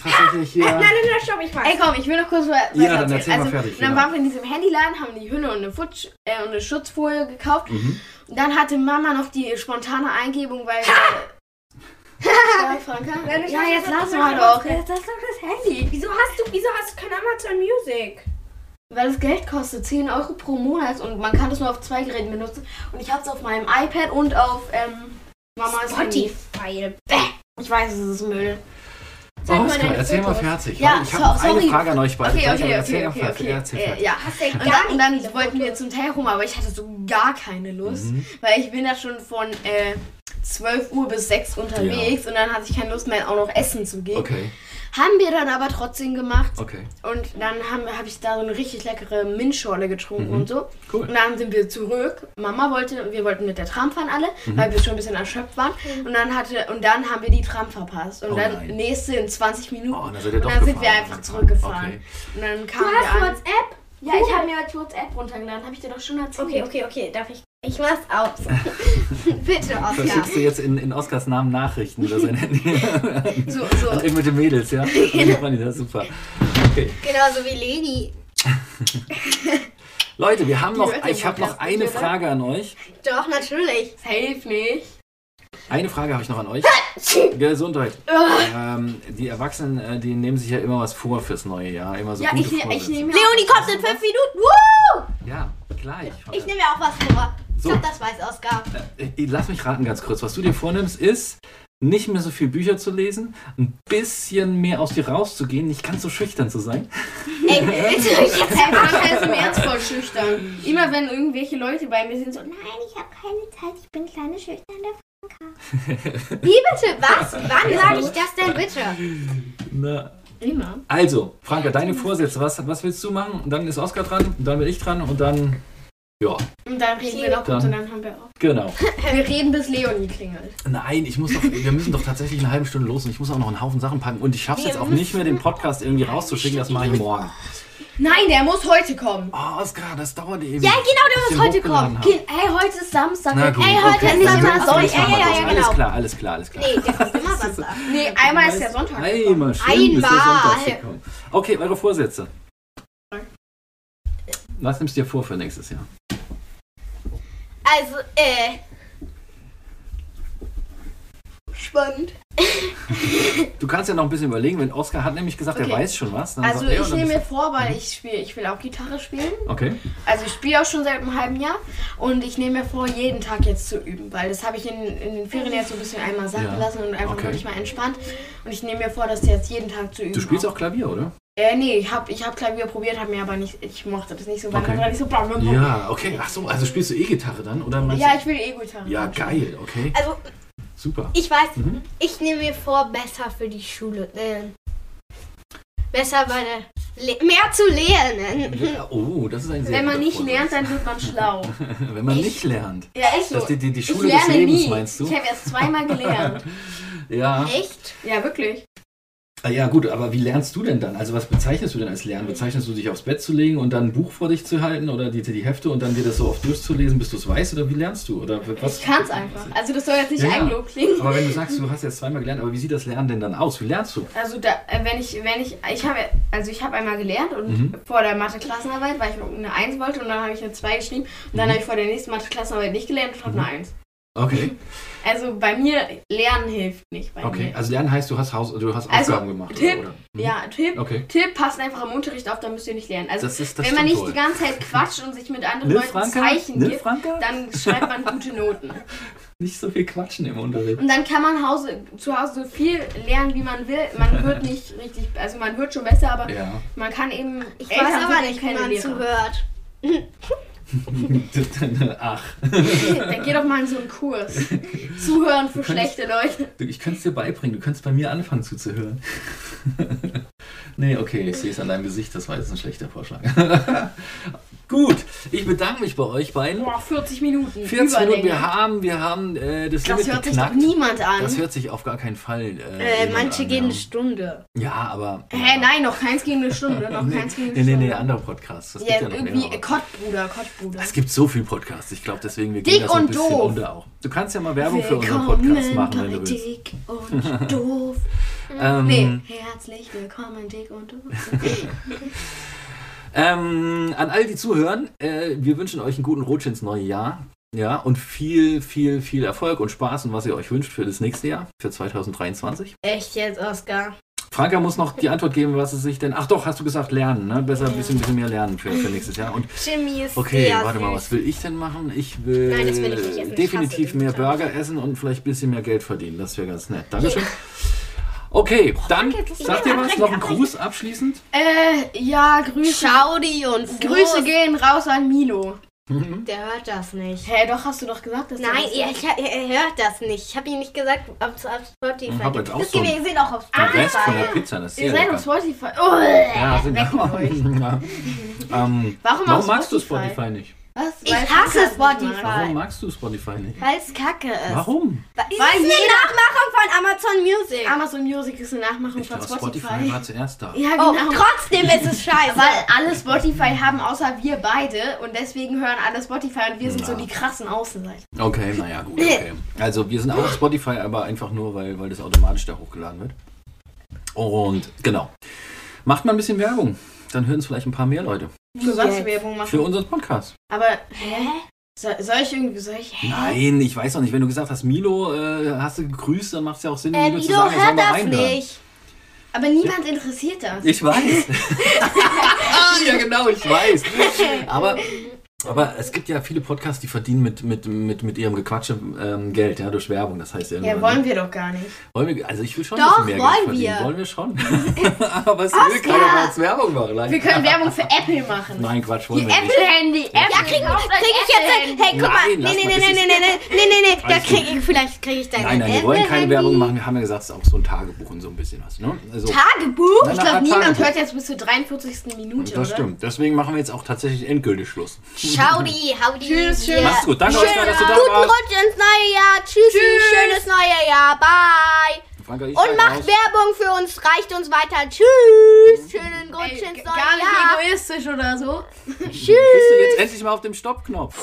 tatsächlich hier. Nein, nein, nein, stopp, ich weiß. Ey, komm, ich will noch kurz weiter Ja, dann erzähl mal also, fertig, Dann ja. waren wir in diesem Handyladen, haben die Hülle und eine, Futsch, äh, und eine Schutzfolie gekauft. Mhm. Und dann hatte Mama noch die spontane Eingebung, weil. Äh, ja, Franka? Ja, jetzt was lass du mal doch. Jetzt lass doch das Handy. Wieso hast du, wieso hast du kein Amazon Music? Weil es Geld kostet, 10 Euro pro Monat und man kann das nur auf zwei Geräten benutzen. Und ich habe es auf meinem iPad und auf ähm, Mamas. Spotify. Ich weiß, es ist Müll. Zeig mal Oskar, erzähl mal fertig. Ja, ich so- habe eine sorry. Frage an euch beide. Okay, okay, aber erzähl okay, mal okay, fertig. okay. Erzähl Äh, ja. Hast du Und gar dann, und dann nicht viele wollten wir zum Teil rum, aber ich hatte so gar keine Lust, Mhm. weil ich bin da schon von äh, 12 Uhr bis 6 unterwegs und dann hatte ich keine Lust mehr auch noch essen zu gehen. Okay, Haben wir dann aber trotzdem gemacht okay. und dann habe hab ich da so eine richtig leckere Minzschorle getrunken Mhm. und so. Cool. Und dann sind wir zurück. Mama wollte, wir wollten mit der Tram fahren alle, Mhm. weil wir schon ein bisschen erschöpft waren. Und dann hatte und dann haben wir die Tram verpasst. Und Oh dann nein. nächste in 20 Minuten. Oh, dann und dann sind wir gefahren. einfach zurückgefahren. Okay. Und dann Du kamen hast. WhatsApp? Ja, ich habe mir WhatsApp runtergeladen, habe ich dir doch schon erzählt. Okay, okay, okay. Darf ich? Ich mach's aus. Bitte, Oskar. schickst du jetzt in, in Oskars Namen Nachrichten über sein Handy. So, so. An irgendwelche Mädels, ja? Das ich das super. Okay. Genauso wie Leni. Leute, wir haben Die noch, ich habe noch eine oder? Frage an euch. Doch, natürlich. Safe nicht. Eine Frage habe ich noch an euch. Gesundheit. Ähm, die Erwachsenen, äh, die nehmen sich ja immer was vor fürs neue Jahr. Immer so Ja, gute ich, ne- ich nehme Leonie kommt in fünf Minuten. Woo! Ja, gleich. Ich nehme mir auch was vor. So. Ich glaube, das weiß Oskar. Äh, Lass mich raten ganz kurz. Was du dir vornimmst, ist, nicht mehr so viel Bücher zu lesen, ein bisschen mehr aus dir rauszugehen, nicht ganz so schüchtern zu sein. Ey, willst du mich jetzt Franka ist im Ernst voll schüchtern. Immer wenn irgendwelche Leute bei mir sind, so, nein, ich habe keine Zeit, ich bin kleine schüchterne Wie bitte? Was? Wann sage ich das denn bitte? Na. immer. Also, Franka, deine Vorsätze, was, was willst du machen? Und dann ist Oskar dran, und dann bin ich dran und dann, ja, Und dann reden wir noch kurz und dann haben wir auch. genau. Wir reden bis Leonie klingelt. Nein, ich muss doch, wir müssen doch tatsächlich eine halbe Stunde los und ich muss auch noch einen Haufen Sachen packen und ich schaffe es jetzt auch nicht mehr, den Podcast irgendwie rauszuschicken, das mache ich morgen. Nein, der muss heute kommen. Oh, Oskar, das dauert ewig. Ja, genau, der muss heute kommen. Kind, hey, heute ist Samstag. Na gut, Ey, heute okay. ist Dann Sonntag. alles Ja, ja, ja, alles genau. klar, alles klar, alles klar. Nee, der kommt immer Samstag. Nee, einmal ist der Sonntag. Einmal schön, der Einmal. Sonntag. Okay, eure Vorsätze. Was nimmst du dir vor für nächstes Jahr? Also, äh, Spannend. Du kannst ja noch ein bisschen überlegen, wenn Oskar hat nämlich gesagt, Okay. er weiß schon was. Also sagt ich nehme mir vor, weil ich spiele, ich will auch Gitarre spielen. Okay. Also ich spiele auch schon seit einem halben Jahr und ich nehme mir vor, jeden Tag jetzt zu üben, weil das habe ich in, in den Ferien jetzt so ein bisschen einmal sacken Ja. lassen und einfach Okay. wirklich mal entspannt. Und ich nehme mir vor, das jetzt jeden Tag zu üben. Du spielst auch Klavier, oder? Äh, nee, ich habe ich hab Klavier probiert, habe mir aber nicht, ich mochte das nicht so, weil Okay. war nicht so bla bla bla. Ja, okay. Ach so, also spielst du E-Gitarre dann? Oder Ja, du? ich will E-Gitarre. Ja, geil, okay. also Super. ich weiß, Mhm. ich nehme mir vor, besser für die Schule, äh, besser meine, Le mehr zu lernen. Ja, oh, das ist ein sehr Wenn man nicht Vorsatz. lernt, dann wird man schlau. Wenn man nicht lernt. Ja, echt so. Das ist die, die, die ich Schule des lerne Lebens, nie. meinst du? Ich habe erst zweimal gelernt. Ja. Echt? ja, wirklich. Ah ja, gut, aber wie lernst du denn dann? Also was bezeichnest du denn als Lernen? Bezeichnest du dich aufs Bett zu legen und dann ein Buch vor dich zu halten oder die, die Hefte und dann dir das so oft durchzulesen, bis du es weißt? Oder wie lernst du? Oder was? Ich kann's einfach. Also das soll jetzt nicht Ja. Eigenlob klingen. Aber wenn du sagst, du hast jetzt zweimal gelernt, aber wie sieht das Lernen denn dann aus? Wie lernst du? Also da, äh, wenn ich, wenn ich, ich habe, also ich habe einmal gelernt und Mhm. vor der Mathe-Klassenarbeit, weil ich eine 1 wollte und dann habe ich eine 2 geschrieben und dann Mhm. habe ich vor der nächsten Mathe-Klassenarbeit nicht gelernt und habe eine 1. Okay, Also bei mir, Lernen hilft nicht bei okay. mir. Also Lernen heißt, du hast Haus, du hast Also, Aufgaben gemacht. Tipp, oder? Mhm. Ja, Tipp, Okay. Tipp, passt einfach im Unterricht auf, dann müsst ihr nicht lernen. Also Das ist das wenn man nicht wohl. die ganze Zeit quatscht und sich mit anderen Leuten Franka? Zeichen Ne, gibt, Franka? dann schreibt man gute Noten. Nicht so viel quatschen im Unterricht. Und dann kann man Hause, zu Hause so viel lernen, wie man will. Man wird nicht richtig, also man wird schon besser, aber Ja. man kann eben. Ich weiß aber nicht, wie keine man Lehrer. zuhört. Ach. Dann geh doch mal in so einen Kurs. Zuhören für könntest- schlechte Leute. Ich könnte es dir beibringen, du könntest bei mir anfangen zuzuhören. nee, okay, ich sehe es an deinem Gesicht, das war jetzt ein schlechter Vorschlag. Gut, ich bedanke mich bei euch beiden. Boah, 40 Minuten. 40 Minuten, wir haben, wir haben äh, das, Das Limit hört sich doch geknackt. niemand an. Das hört sich auf gar keinen Fall. Äh, Äh, manche an, gehen ja. eine Stunde. Ja, aber. Hä, nein, noch keins gegen eine Stunde. Noch Nee, keins gegen eine nee, nee, Stunde. nee, andere Podcasts. Das Ja, gibt ja noch irgendwie. Kottbruder, Kottbruder. Es gibt so viel Podcasts. Ich glaube, deswegen wir Dick gehen da so ein bisschen doof. unter auch. Du kannst ja mal Werbung für unseren Podcast machen, wenn du willst. Dick und doof. Ähm, Nee, herzlich willkommen, Dick und doof. Ähm, an all die zuhören, äh, wir wünschen euch einen guten Rutsch ins neue Jahr. Ja, und viel, viel, viel Erfolg und Spaß und was ihr euch wünscht für das nächste Jahr, für 2023. Echt jetzt, Oscar? Franka muss noch die Antwort geben, was es sich denn. Ach doch, hast du gesagt, lernen, ne? Besser ein bisschen, bisschen mehr lernen für, für nächstes Jahr. Und Chemie ist okay, warte mal, was will ich denn machen? Ich will, Nein, das will ich nicht essen. Ich definitiv mehr Burger essen und vielleicht ein bisschen mehr Geld verdienen. Das wäre ganz nett. Dankeschön. Okay, dann sagt ihr was? Noch ein Gruß abschließend? Äh, ja, Grüße. Schaudi und Frost. Grüße gehen raus an Milo. Der hört das nicht. Hä, doch, hast du doch gesagt, dass du Nein, das er, ich, er hört das nicht. Ich habe ihm nicht gesagt, ob es auf Spotify Ich hab gibt. jetzt auch Das so wir ein- sind auch auf Der Rest von der Spotify. Pizza, das ist seid lecker. auf Spotify. Oh, Ja, sind weg mit euch. ja. ähm, Warum, warum auf magst du Spotify? Spotify nicht? Was? Ich Weil hasse. Spotify. Warum magst du Spotify nicht? Weil es kacke ist. Warum? Weil es ist eine Nachmachung von Amazon Music. Amazon Music ist eine Nachmachung Ich von dachte, Spotify. Spotify war zuerst da. Ja, oh, genau. trotzdem ist es scheiße. Weil alle Spotify haben, außer wir beide. Und deswegen hören alle Spotify und wir sind so Ja. die krassen Außenseiter. Okay, naja, gut, okay. Also wir sind auch auf Spotify, aber einfach nur, weil, weil das automatisch da hochgeladen wird. Und genau. Macht mal ein bisschen Werbung. Dann hören es vielleicht ein paar mehr Leute. Für was Jetzt. Werbung machen? Für unseren Podcast. Aber, hä? Soll, soll ich irgendwie, soll ich, hä? Nein, ich weiß noch nicht. Wenn du gesagt hast, Milo, äh, hast du gegrüßt, dann macht es ja auch Sinn, äh, Milo zu Lido sagen, er soll hört mal reinhören. nicht. Aber niemand interessiert das. Ich weiß. ja, genau, ich weiß. Aber, aber es gibt ja viele Podcasts, die verdienen mit, mit, mit, mit ihrem Gequatsche ähm, Geld, ja, durch Werbung. Das heißt ja, Ja, wollen wir doch gar nicht. wollen wir. Also ich will schon Doch, ein bisschen mehr wollen Geld verdienen. wir. Wollen wir schon. aber es will keiner mal als Werbung machen. Wir können Werbung für Apple machen. Nein, Quatsch, Die wollen wir nicht. Apple-Handy. Apple. Ja, krieg, krieg ich jetzt. Hey, guck mal. Nein, Nee, nee, mal, nee, nee, ist- nee, nee, nee, nee, nee. Da krieg ich, vielleicht kriege ich dein Nein, nein, wir wollen keine. Werbung machen. Wir haben ja gesagt, es ist auch so ein Tagebuch und so ein bisschen was. Ne? Also, Tagebuch? Nein, Ich glaube, nein, niemand hört jetzt bis zur 43. Minute, das stimmt. Deswegen machen wir jetzt auch tatsächlich endgültig Schluss. Howdy, howdy. Tschüss, tschüss. Mach's gut. Danke schön, euch, dass du da Guten. Rutsch ins neue Jahr. Tschüss, Tschüss. schönes neue Jahr. Bye. Franka, und macht raus. Werbung für uns, reicht uns weiter. Tschüss. Mhm. Schönen Rutsch ins neue Jahr. Gar nicht egoistisch oder so. Tschüss. Bist du jetzt endlich mal auf dem Stoppknopf?